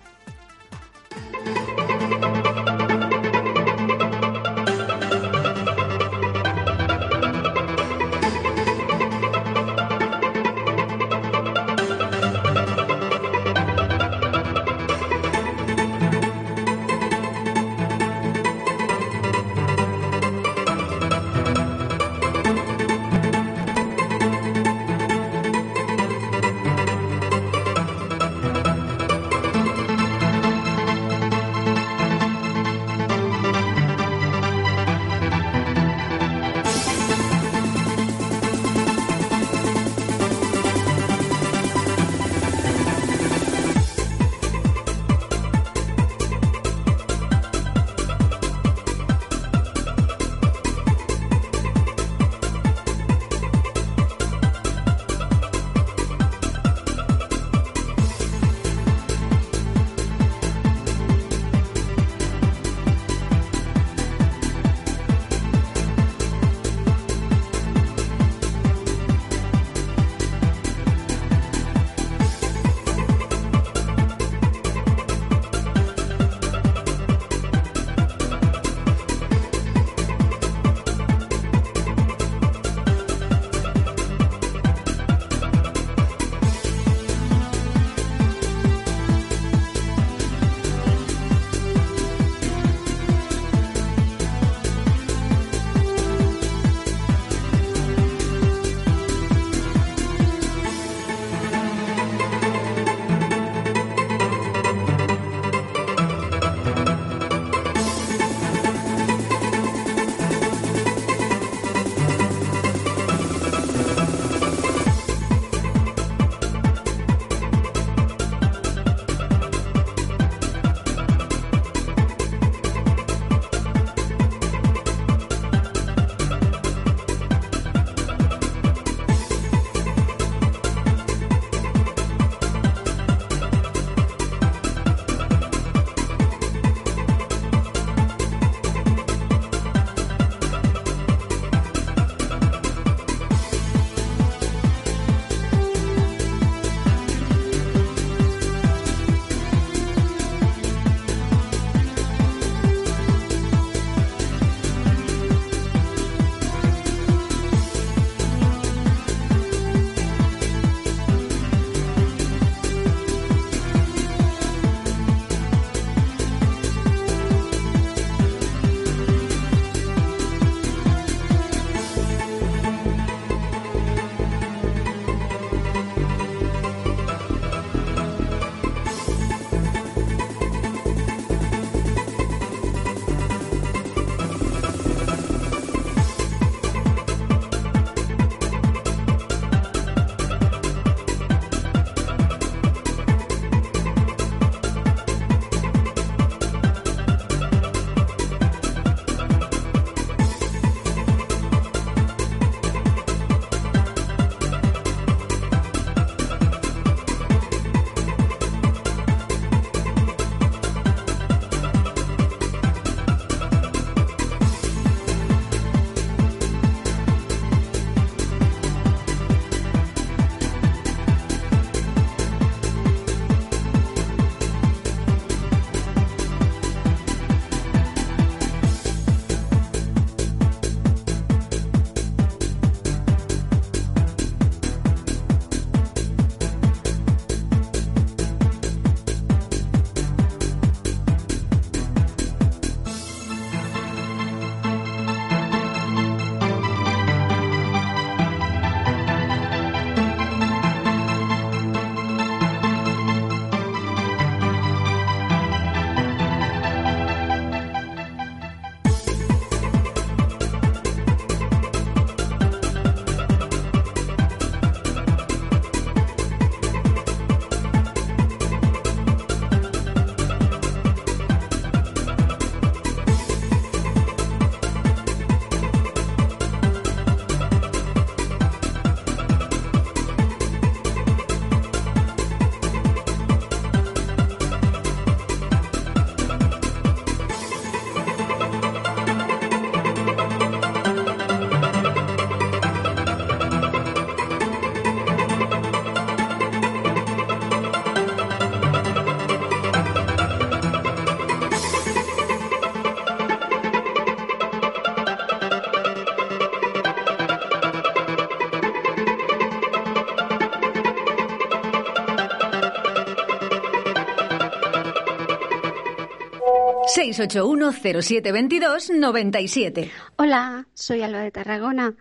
681-0722-97. Hola, soy Alba de Tarragona.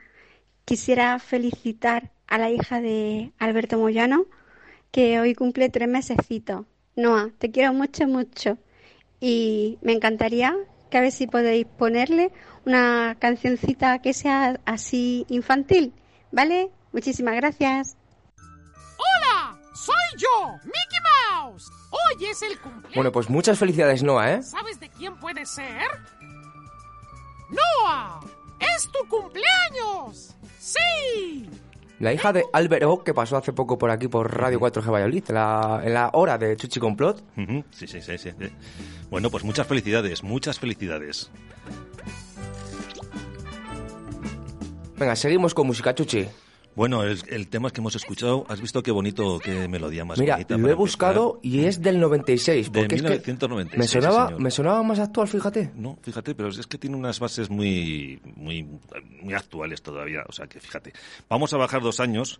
Quisiera felicitar a la hija de Alberto Moyano, que hoy cumple tres mesecitos. Noa, te quiero mucho, mucho. Y me encantaría que a ver si podéis ponerle una cancioncita que sea así infantil, ¿vale? Muchísimas gracias. ¡Hola! ¡Soy yo, Mickey Mouse! Hoy es el cumpleaños. Bueno, pues muchas felicidades, Noah, ¿eh? ¿Sabes de quién puede ser? ¡Noah! ¡Es tu cumpleaños! ¡Sí! La hija de Álvaro, que pasó hace poco por aquí por Radio 4G Valladolid, en la, en la hora de Chuchi Complot. Sí, sí, sí. sí. Bueno, pues muchas felicidades, muchas felicidades. Venga, seguimos con música, Chuchi. Bueno, el, el tema que hemos escuchado, has visto qué bonito, qué melodía más Mira, bonita. lo para he buscado y es del 96. De Porque es que 1996, me sonaba, me sonaba más actual, fíjate. No, fíjate, pero es que tiene unas bases muy, muy, muy actuales todavía. O sea que fíjate. Vamos a bajar dos años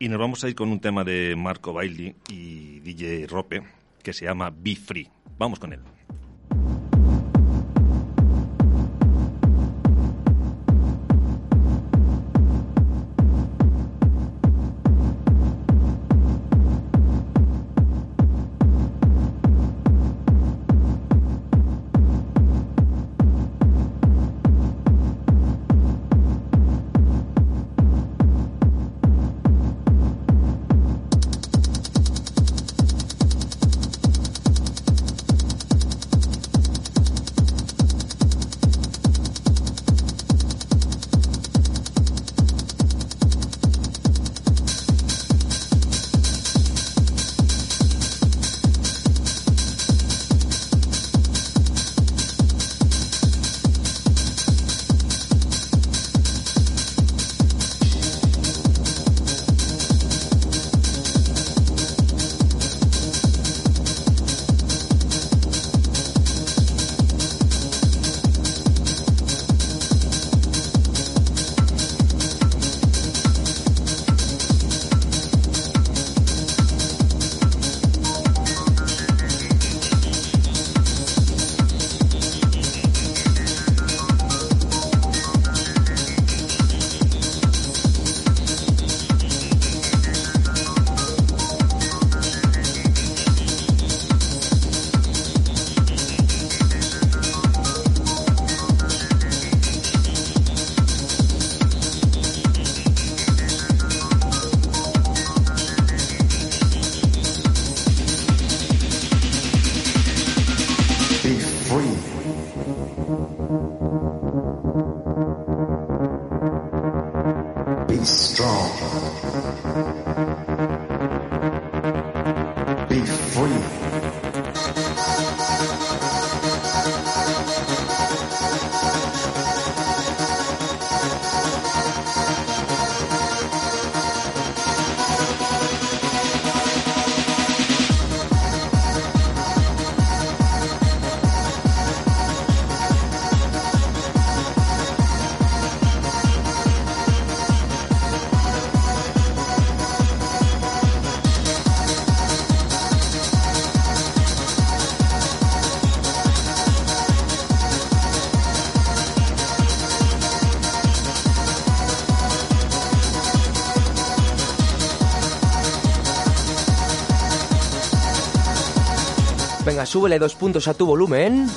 y nos vamos a ir con un tema de Marco Bailey y DJ Rope que se llama Be Free. Vamos con él. Súbele dos puntos a tu volumen.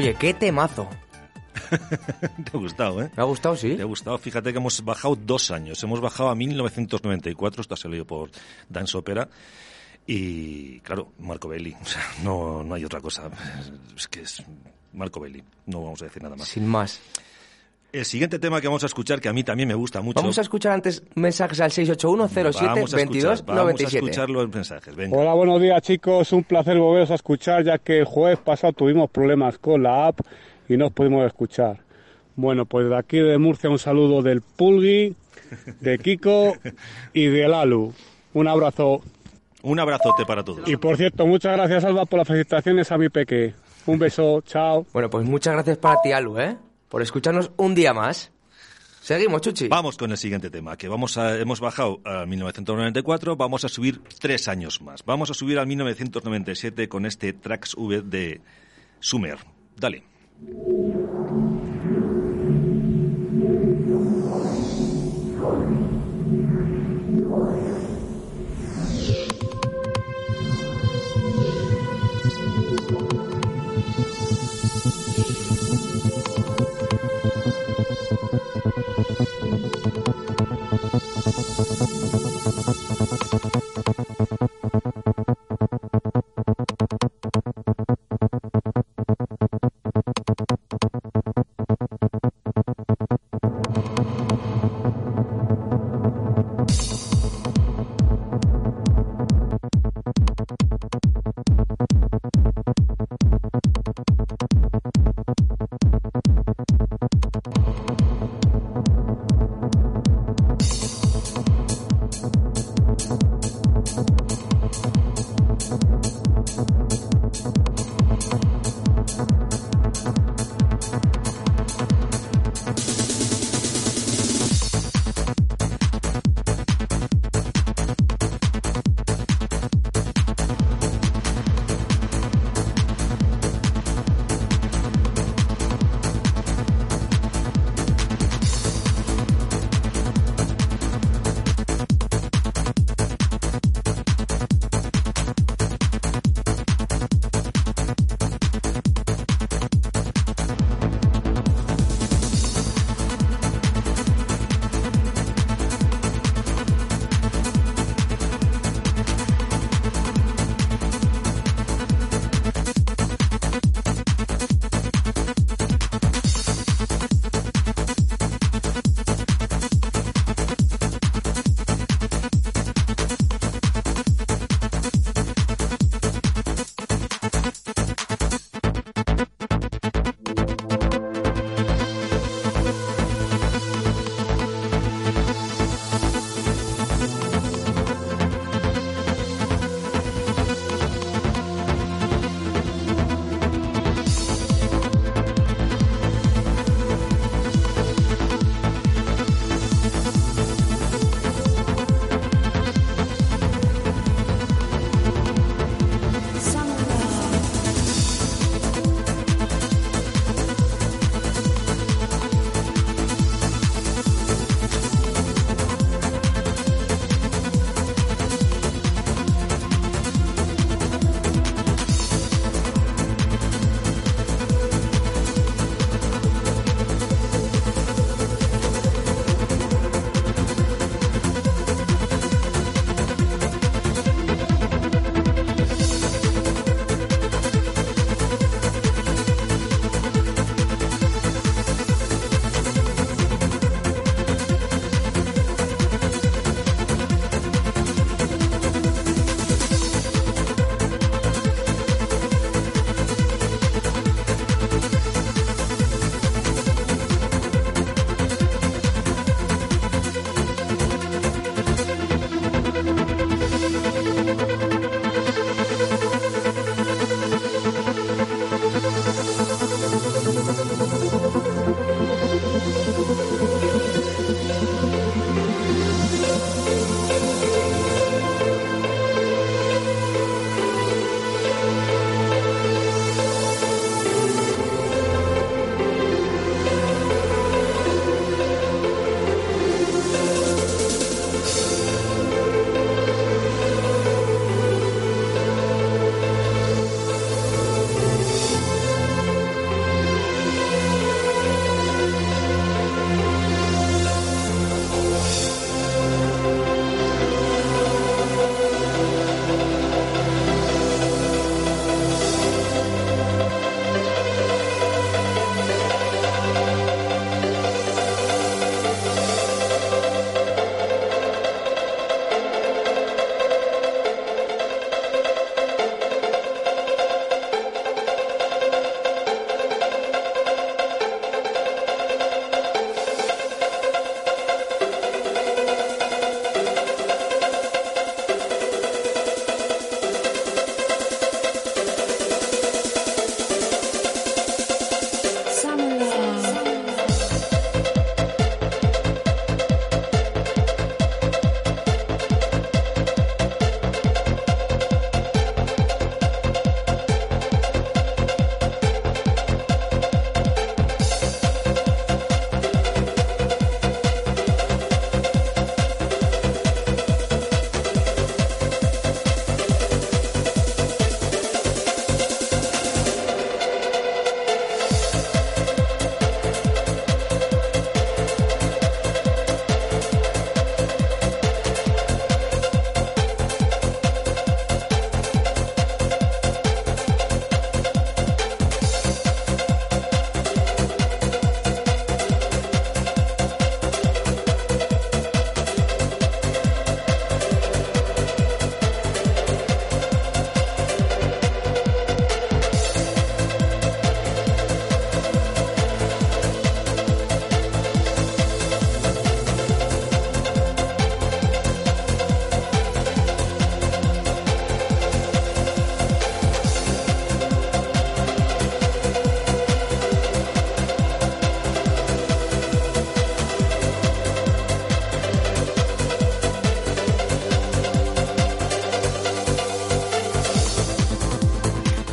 Oye, qué temazo. [LAUGHS] Te ha gustado, ¿eh? Me ha gustado, sí. Te ha gustado. Fíjate que hemos bajado dos años. Hemos bajado a 1994, esto ha salido por Dance Opera. Y claro, Marco Belli. O sea, no, no hay otra cosa. Es que es Marco Belli. No vamos a decir nada más. Sin más. El siguiente tema que vamos a escuchar, que a mí también me gusta mucho. Vamos a escuchar antes mensajes al 681 07 Vamos a 22 escuchar, vamos a 97. escuchar los mensajes. Venga. Hola, buenos días chicos, un placer volveros a escuchar ya que el jueves pasado tuvimos problemas con la app y no os pudimos escuchar. Bueno, pues de aquí de Murcia un saludo del Pulgui, de Kiko y del Alu. Un abrazo. Un abrazote para todos. Y por cierto, muchas gracias Alba por las felicitaciones a mi peque. Un beso, chao. Bueno, pues muchas gracias para ti, Alu, ¿eh? Por escucharnos un día más. Seguimos, Chuchi. Vamos con el siguiente tema, que vamos a, hemos bajado a 1994, vamos a subir tres años más. Vamos a subir al 1997 con este Trax V de Sumer. Dale.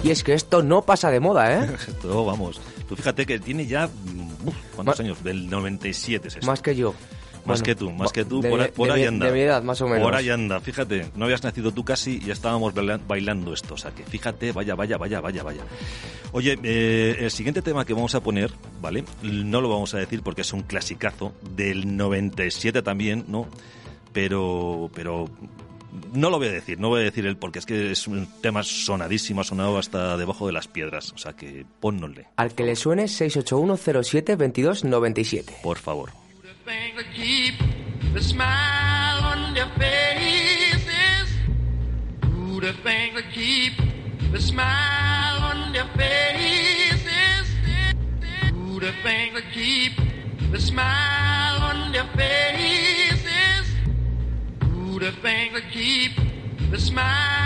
Y es que esto no pasa de moda, ¿eh? [LAUGHS] Todo, vamos. Tú fíjate que tiene ya... mm, uf, ¿Cuántos años? Del 97 es esto. Más que yo. Más Bueno, que tú, más que tú, de por, por de ahí anda. de mi edad, más o menos. Por ahí anda, fíjate, no habías nacido tú casi y ya estábamos baila- bailando esto, o sea que fíjate, vaya, vaya, vaya, vaya, vaya. Oye, eh, el siguiente tema que vamos a poner, ¿vale? No lo vamos a decir porque es un clasicazo del 97 también, ¿no? Pero, pero no lo voy a decir, no voy a decir el porque es que es un tema sonadísimo, ha sonado hasta debajo de las piedras, o sea que ponnosle, Al que le suene 681072297. por favor. The things that keep the smile.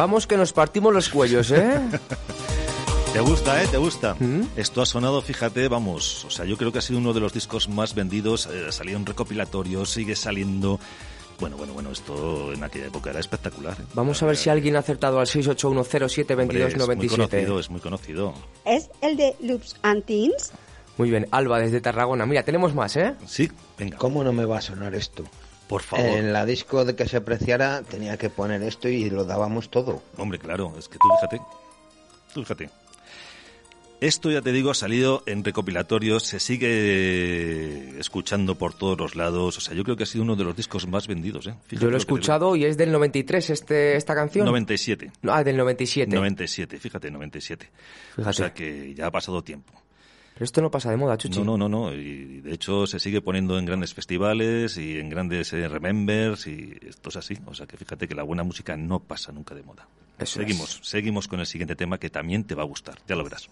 Vamos que nos partimos los cuellos, ¿eh? [LAUGHS] ¿Te gusta, eh? ¿Te gusta? ¿Mm? Esto ha sonado, fíjate, vamos, o sea, yo creo que ha sido uno de los discos más vendidos, eh, salió en recopilatorios, sigue saliendo. Bueno, bueno, bueno, esto en aquella época era espectacular. ¿eh? Vamos a ver si alguien ha acertado al Hombre, es muy 681072297. conocido, es muy conocido. ¿Es el de Loops and Teens? Muy bien, Alba desde Tarragona. Mira, tenemos más, ¿eh? Sí, venga. ¿Cómo no me va a sonar esto? Por favor. En la disco de que se apreciara tenía que poner esto y lo dábamos todo. Hombre, claro, es que tú fíjate. Tú fíjate. Esto ya te digo, ha salido en recopilatorios, se sigue escuchando por todos los lados. O sea, yo creo que ha sido uno de los discos más vendidos. ¿eh? Fíjate Yo lo he escuchado y es del 93 este, esta canción. 97. Ah, del 97. 97, fíjate, 97. Fíjate. O sea que ya ha pasado tiempo. Pero esto no pasa de moda, Chuchi. No, no, no, no. Y de hecho se sigue poniendo en grandes festivales y en grandes eh, remembers y esto es así. O sea que fíjate que la buena música no pasa nunca de moda. Eso seguimos, seguimos con el siguiente tema que también te va a gustar. Ya lo verás.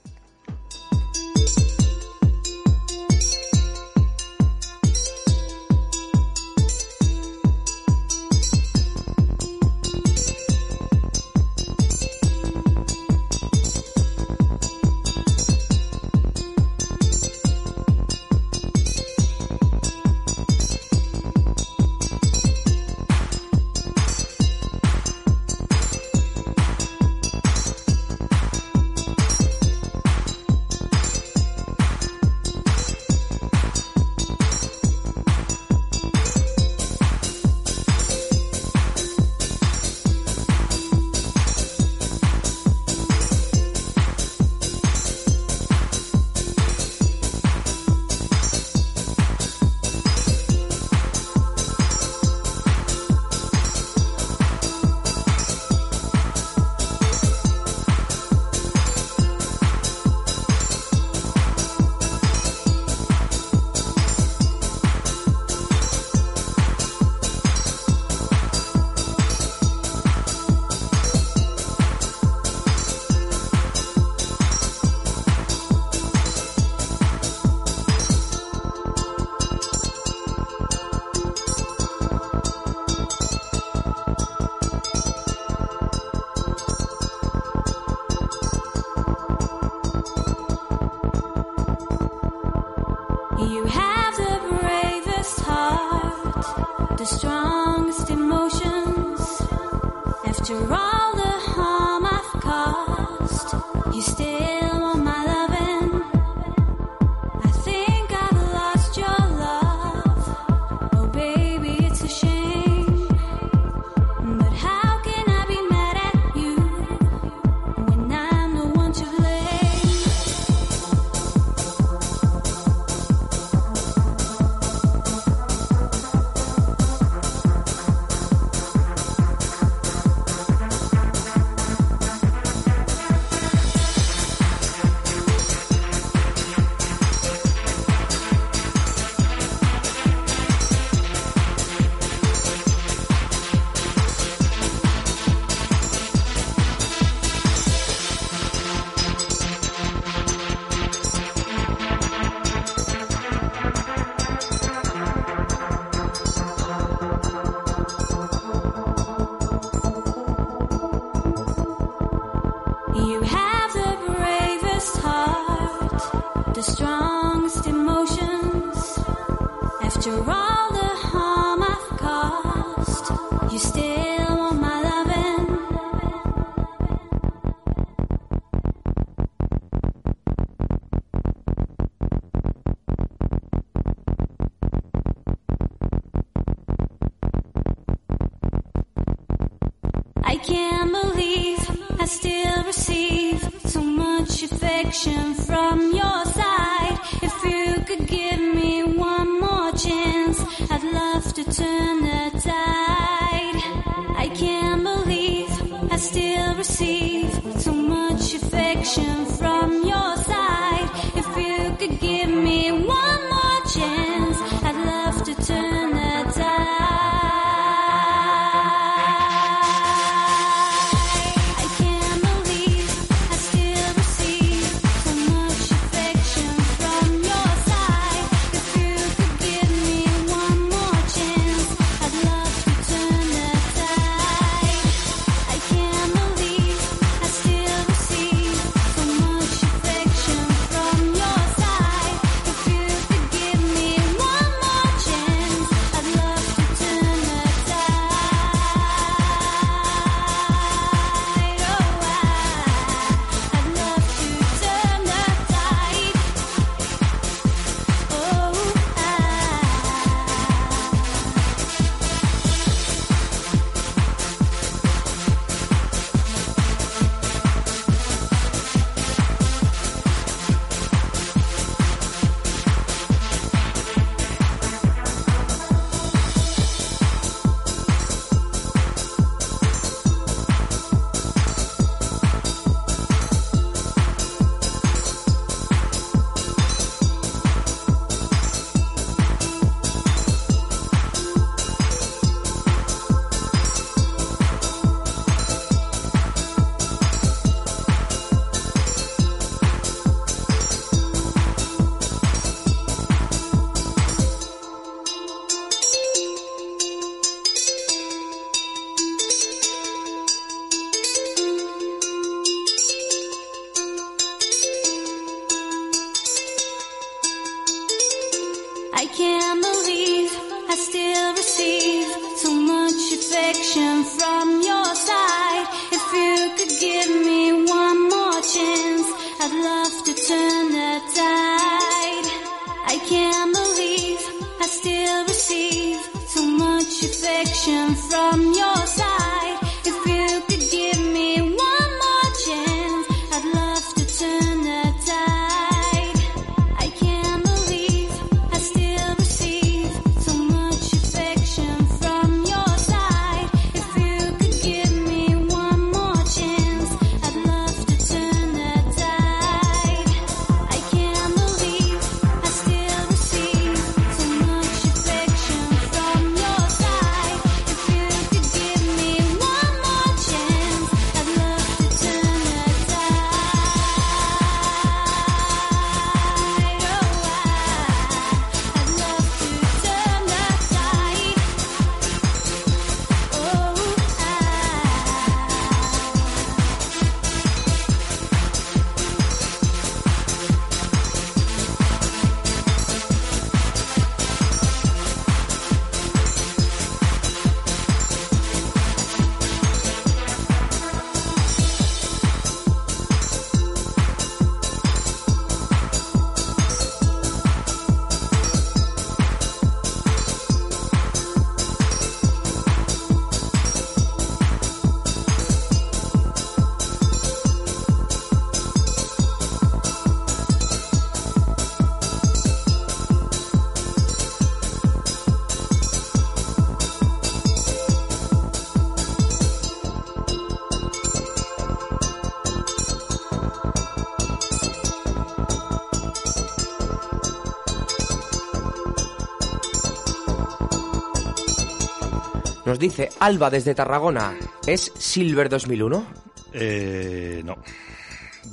Nos dice Alba desde Tarragona. ¿Es Silver 2001? Eh, no.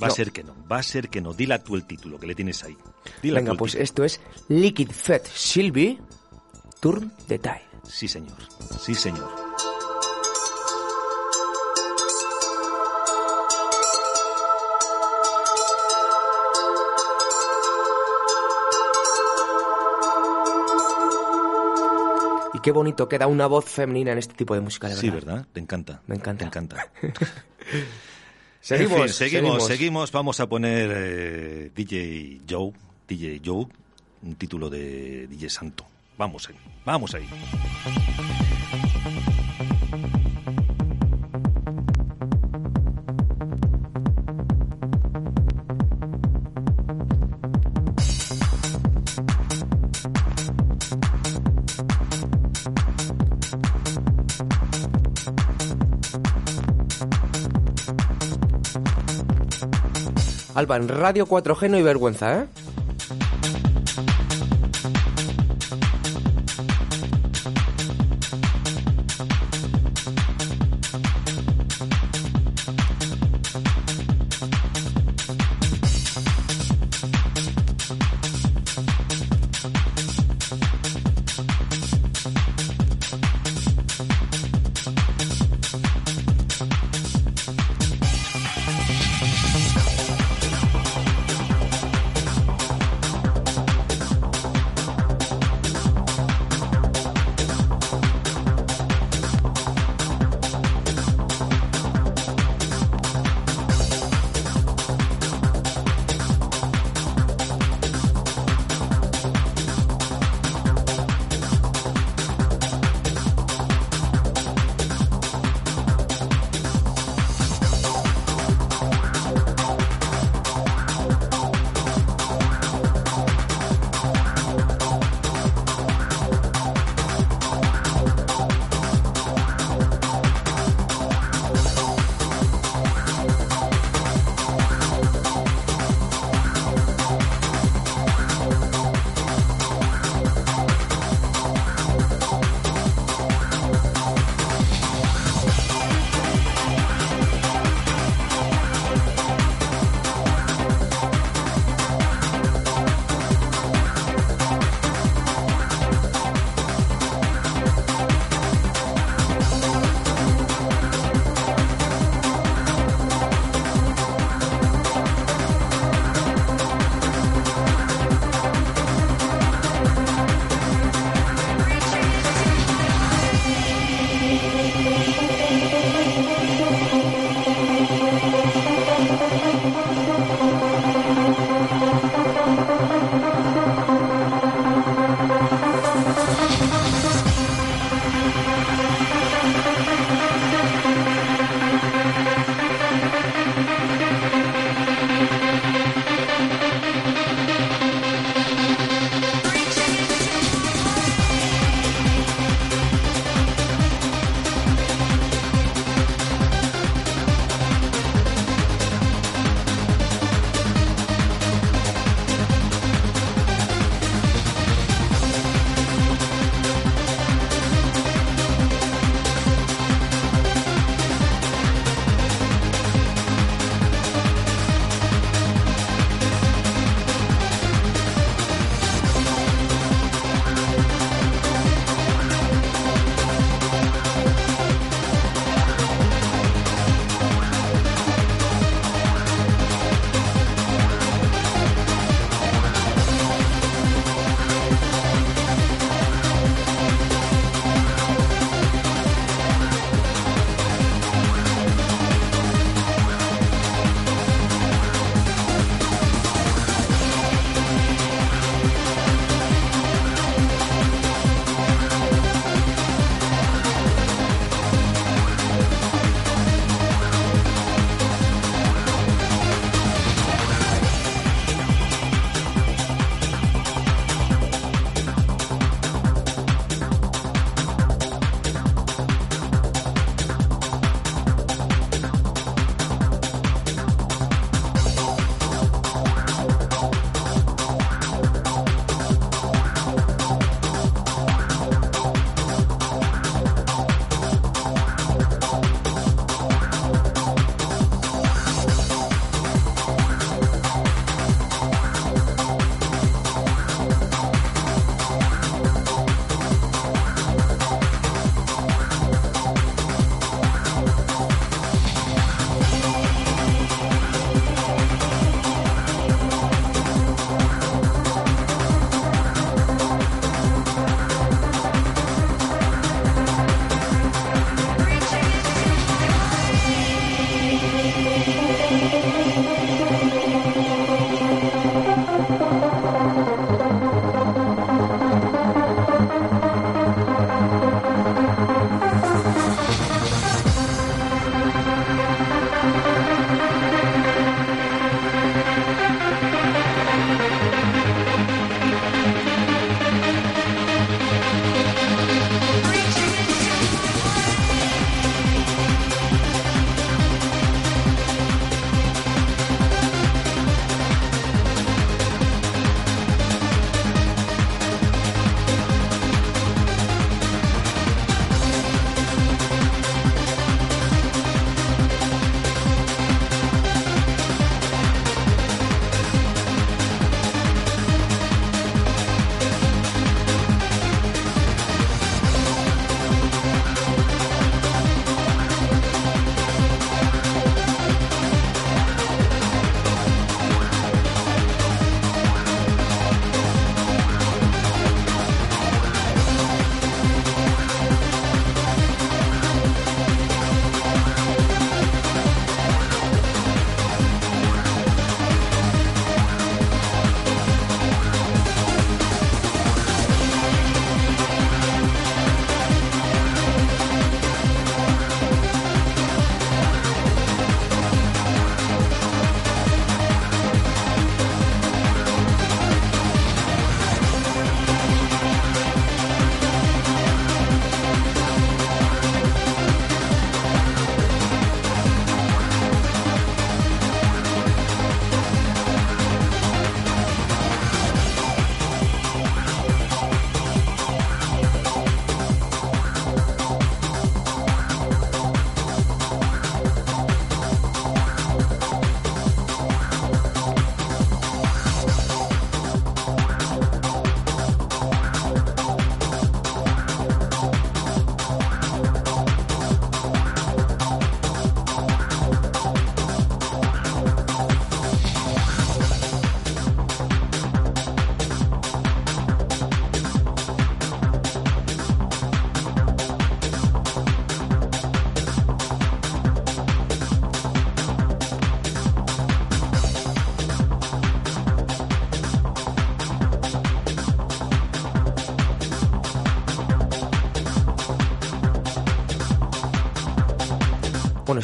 Va a ser que no. Va a ser que no. Dila tú el título que le tienes ahí. Dila Venga, pues título. esto es Liquid Fat Sylvie Turn the Tide. Sí, señor. Sí, señor. Qué bonito queda una voz femenina en este tipo de música, de Sí, verdad. ¿verdad? Te encanta. Me encanta. Te encanta. [LAUGHS] Seguimos, En fin, seguimos, seguimos. seguimos. Vamos a poner eh, DJ Joe, DJ Joe, un título de DJ Santo. Vamos ahí, vamos ahí. Alba, en Radio 4G no hay vergüenza, ¿eh?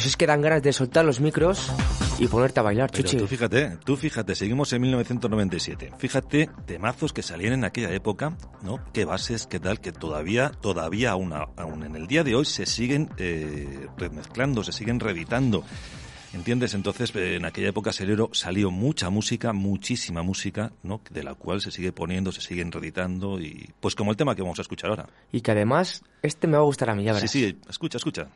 Si es que dan ganas de soltar los micros y ponerte a bailar, Pero Chuchi. tú fíjate, tú fíjate, seguimos en 1997. Fíjate, temazos que salían en aquella época, ¿no? Qué bases, qué tal, que todavía, todavía aún, aún en el día de hoy se siguen eh, remezclando, se siguen reeditando. ¿Entiendes? Entonces, eh, en aquella época salió, salió mucha música, muchísima música, ¿no? De la cual se sigue poniendo, se siguen reeditando y, pues como el tema que vamos a escuchar ahora. Y que además, este me va a gustar a mí, ya Sí, verás. sí, escucha, escucha.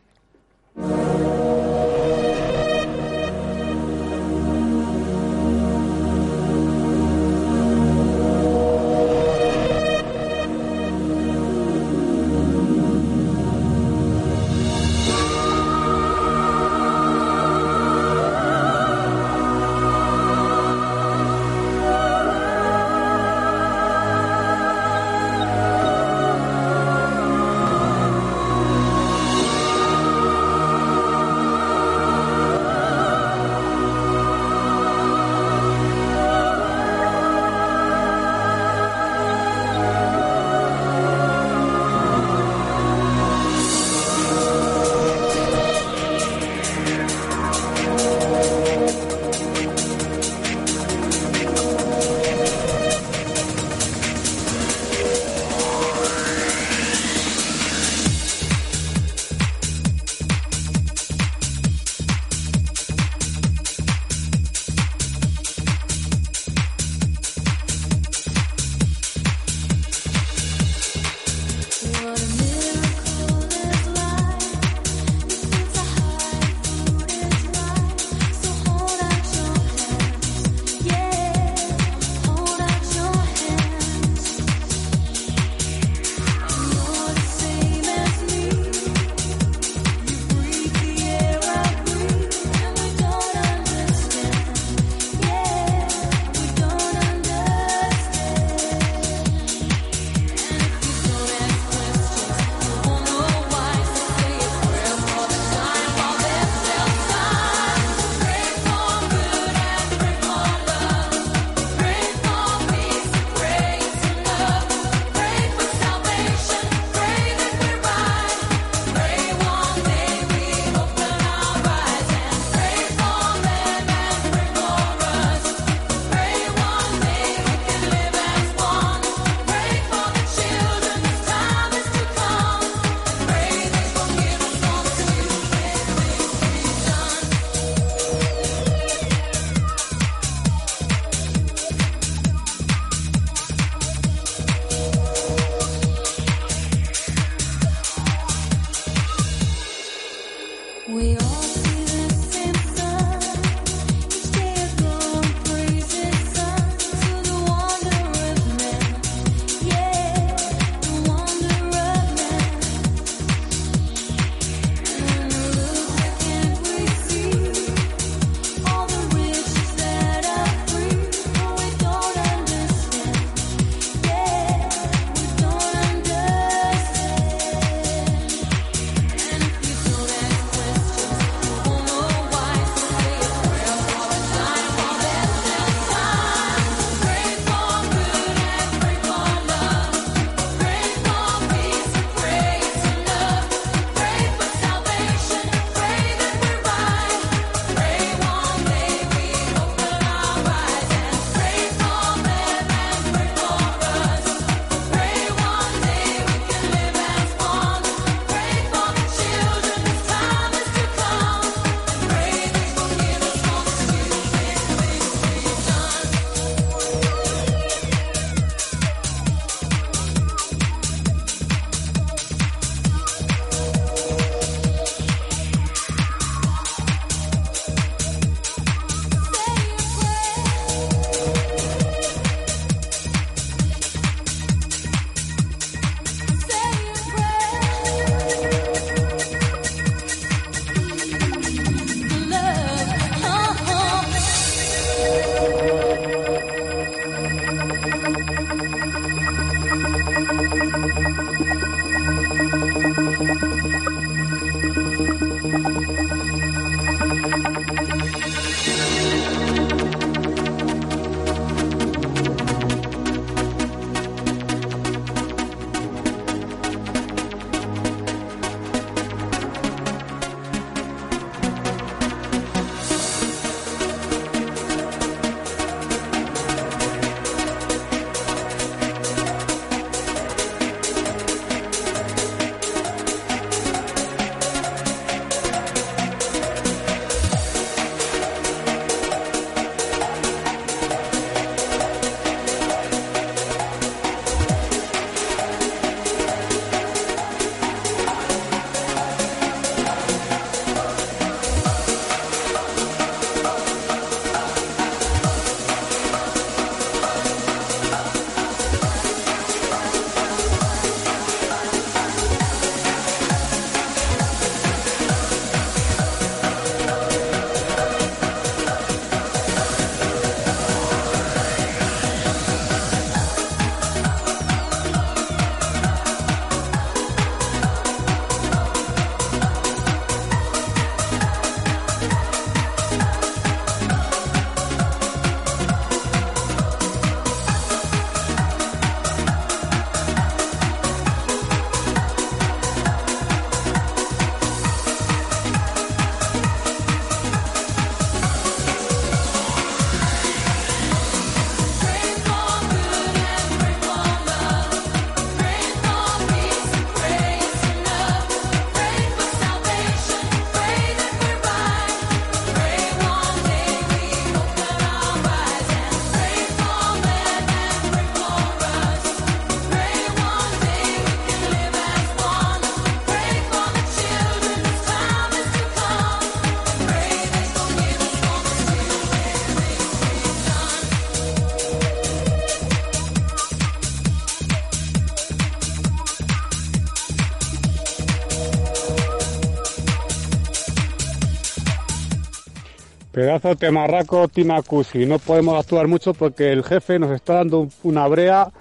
Pedazo de temarraco Timacusi. No podemos actuar mucho porque el jefe nos está dando un- una brea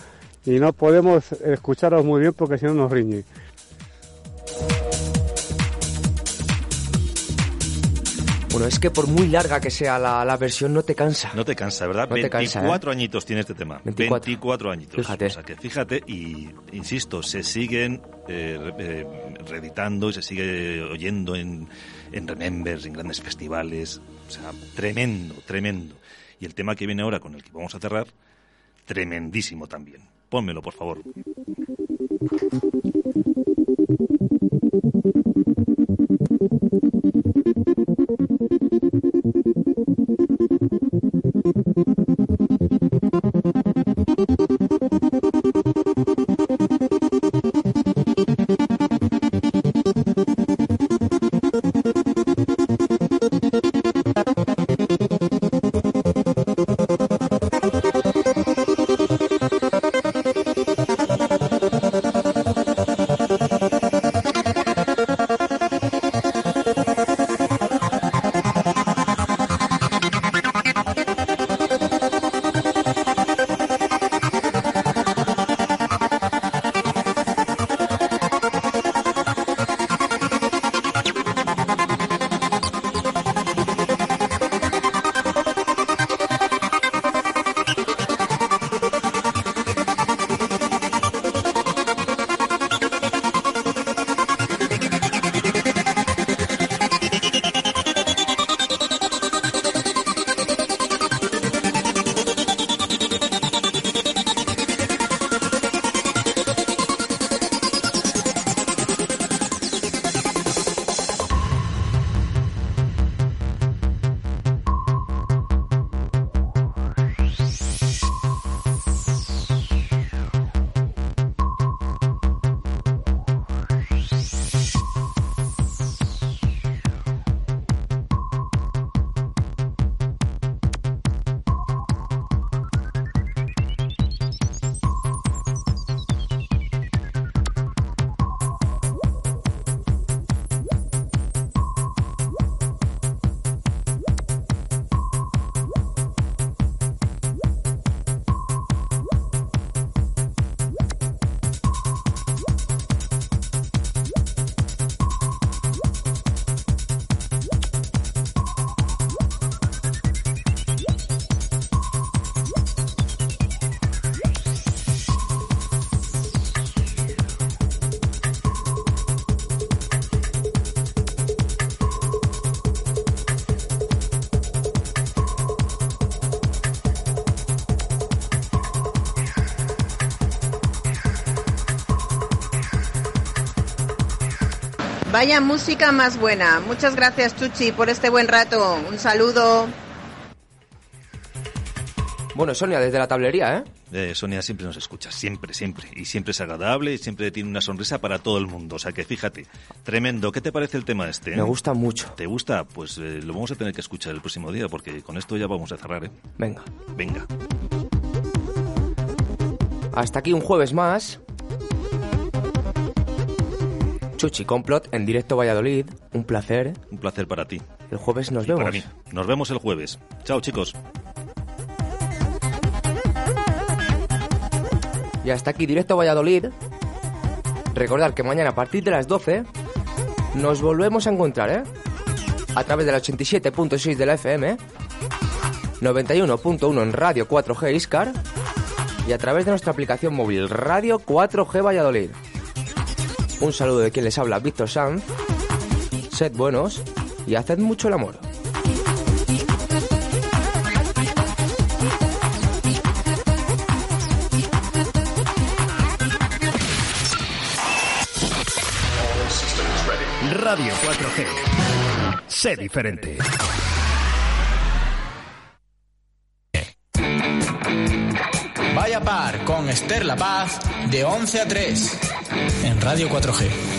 y no podemos escucharos muy bien porque si no nos riñe. Bueno, es que por muy larga que sea la, la versión, no te cansa. No te cansa, ¿verdad? No te cansa, 24 añitos tiene este tema. 24. 24, añitos. Fíjate. O sea que fíjate y, insisto, se siguen eh, eh, reeditando y se sigue oyendo en, en Remembers, en grandes festivales. O sea, tremendo, tremendo. Y el tema que viene ahora con el que vamos a cerrar, tremendísimo también. Pónmelo, por favor. Vaya música más buena. Muchas gracias, Chuchi, por este buen rato. Un saludo. Bueno, Sonia, desde la tablería, ¿eh? Eh, Sonia siempre nos escucha, siempre, siempre. Y siempre es agradable y siempre tiene una sonrisa para todo el mundo. O sea que fíjate, tremendo. ¿Qué te parece el tema este? eh? Me gusta mucho. ¿Te gusta? Pues eh, lo vamos a tener que escuchar el próximo día porque con esto ya vamos a cerrar, ¿eh? Venga. Venga. Hasta aquí un jueves más. Chuchi Complot en directo Valladolid. Un placer. Un placer para ti. El jueves nos Y vemos. para mí. Nos vemos el jueves. Chao, chicos. Y hasta aquí directo Valladolid. Recordad que mañana a partir de las 12 nos volvemos a encontrar, ¿eh? A través del 87.6 de la FM, 91.1 en Radio 4G Iscar y a través de nuestra aplicación móvil Radio 4G Valladolid. Un saludo de quien les habla, Víctor Sanz. Sed buenos y haced mucho el amor. Radio 4G. Sé diferente. Vaya par con Esther La Paz de 11 a 3 en Radio 4G.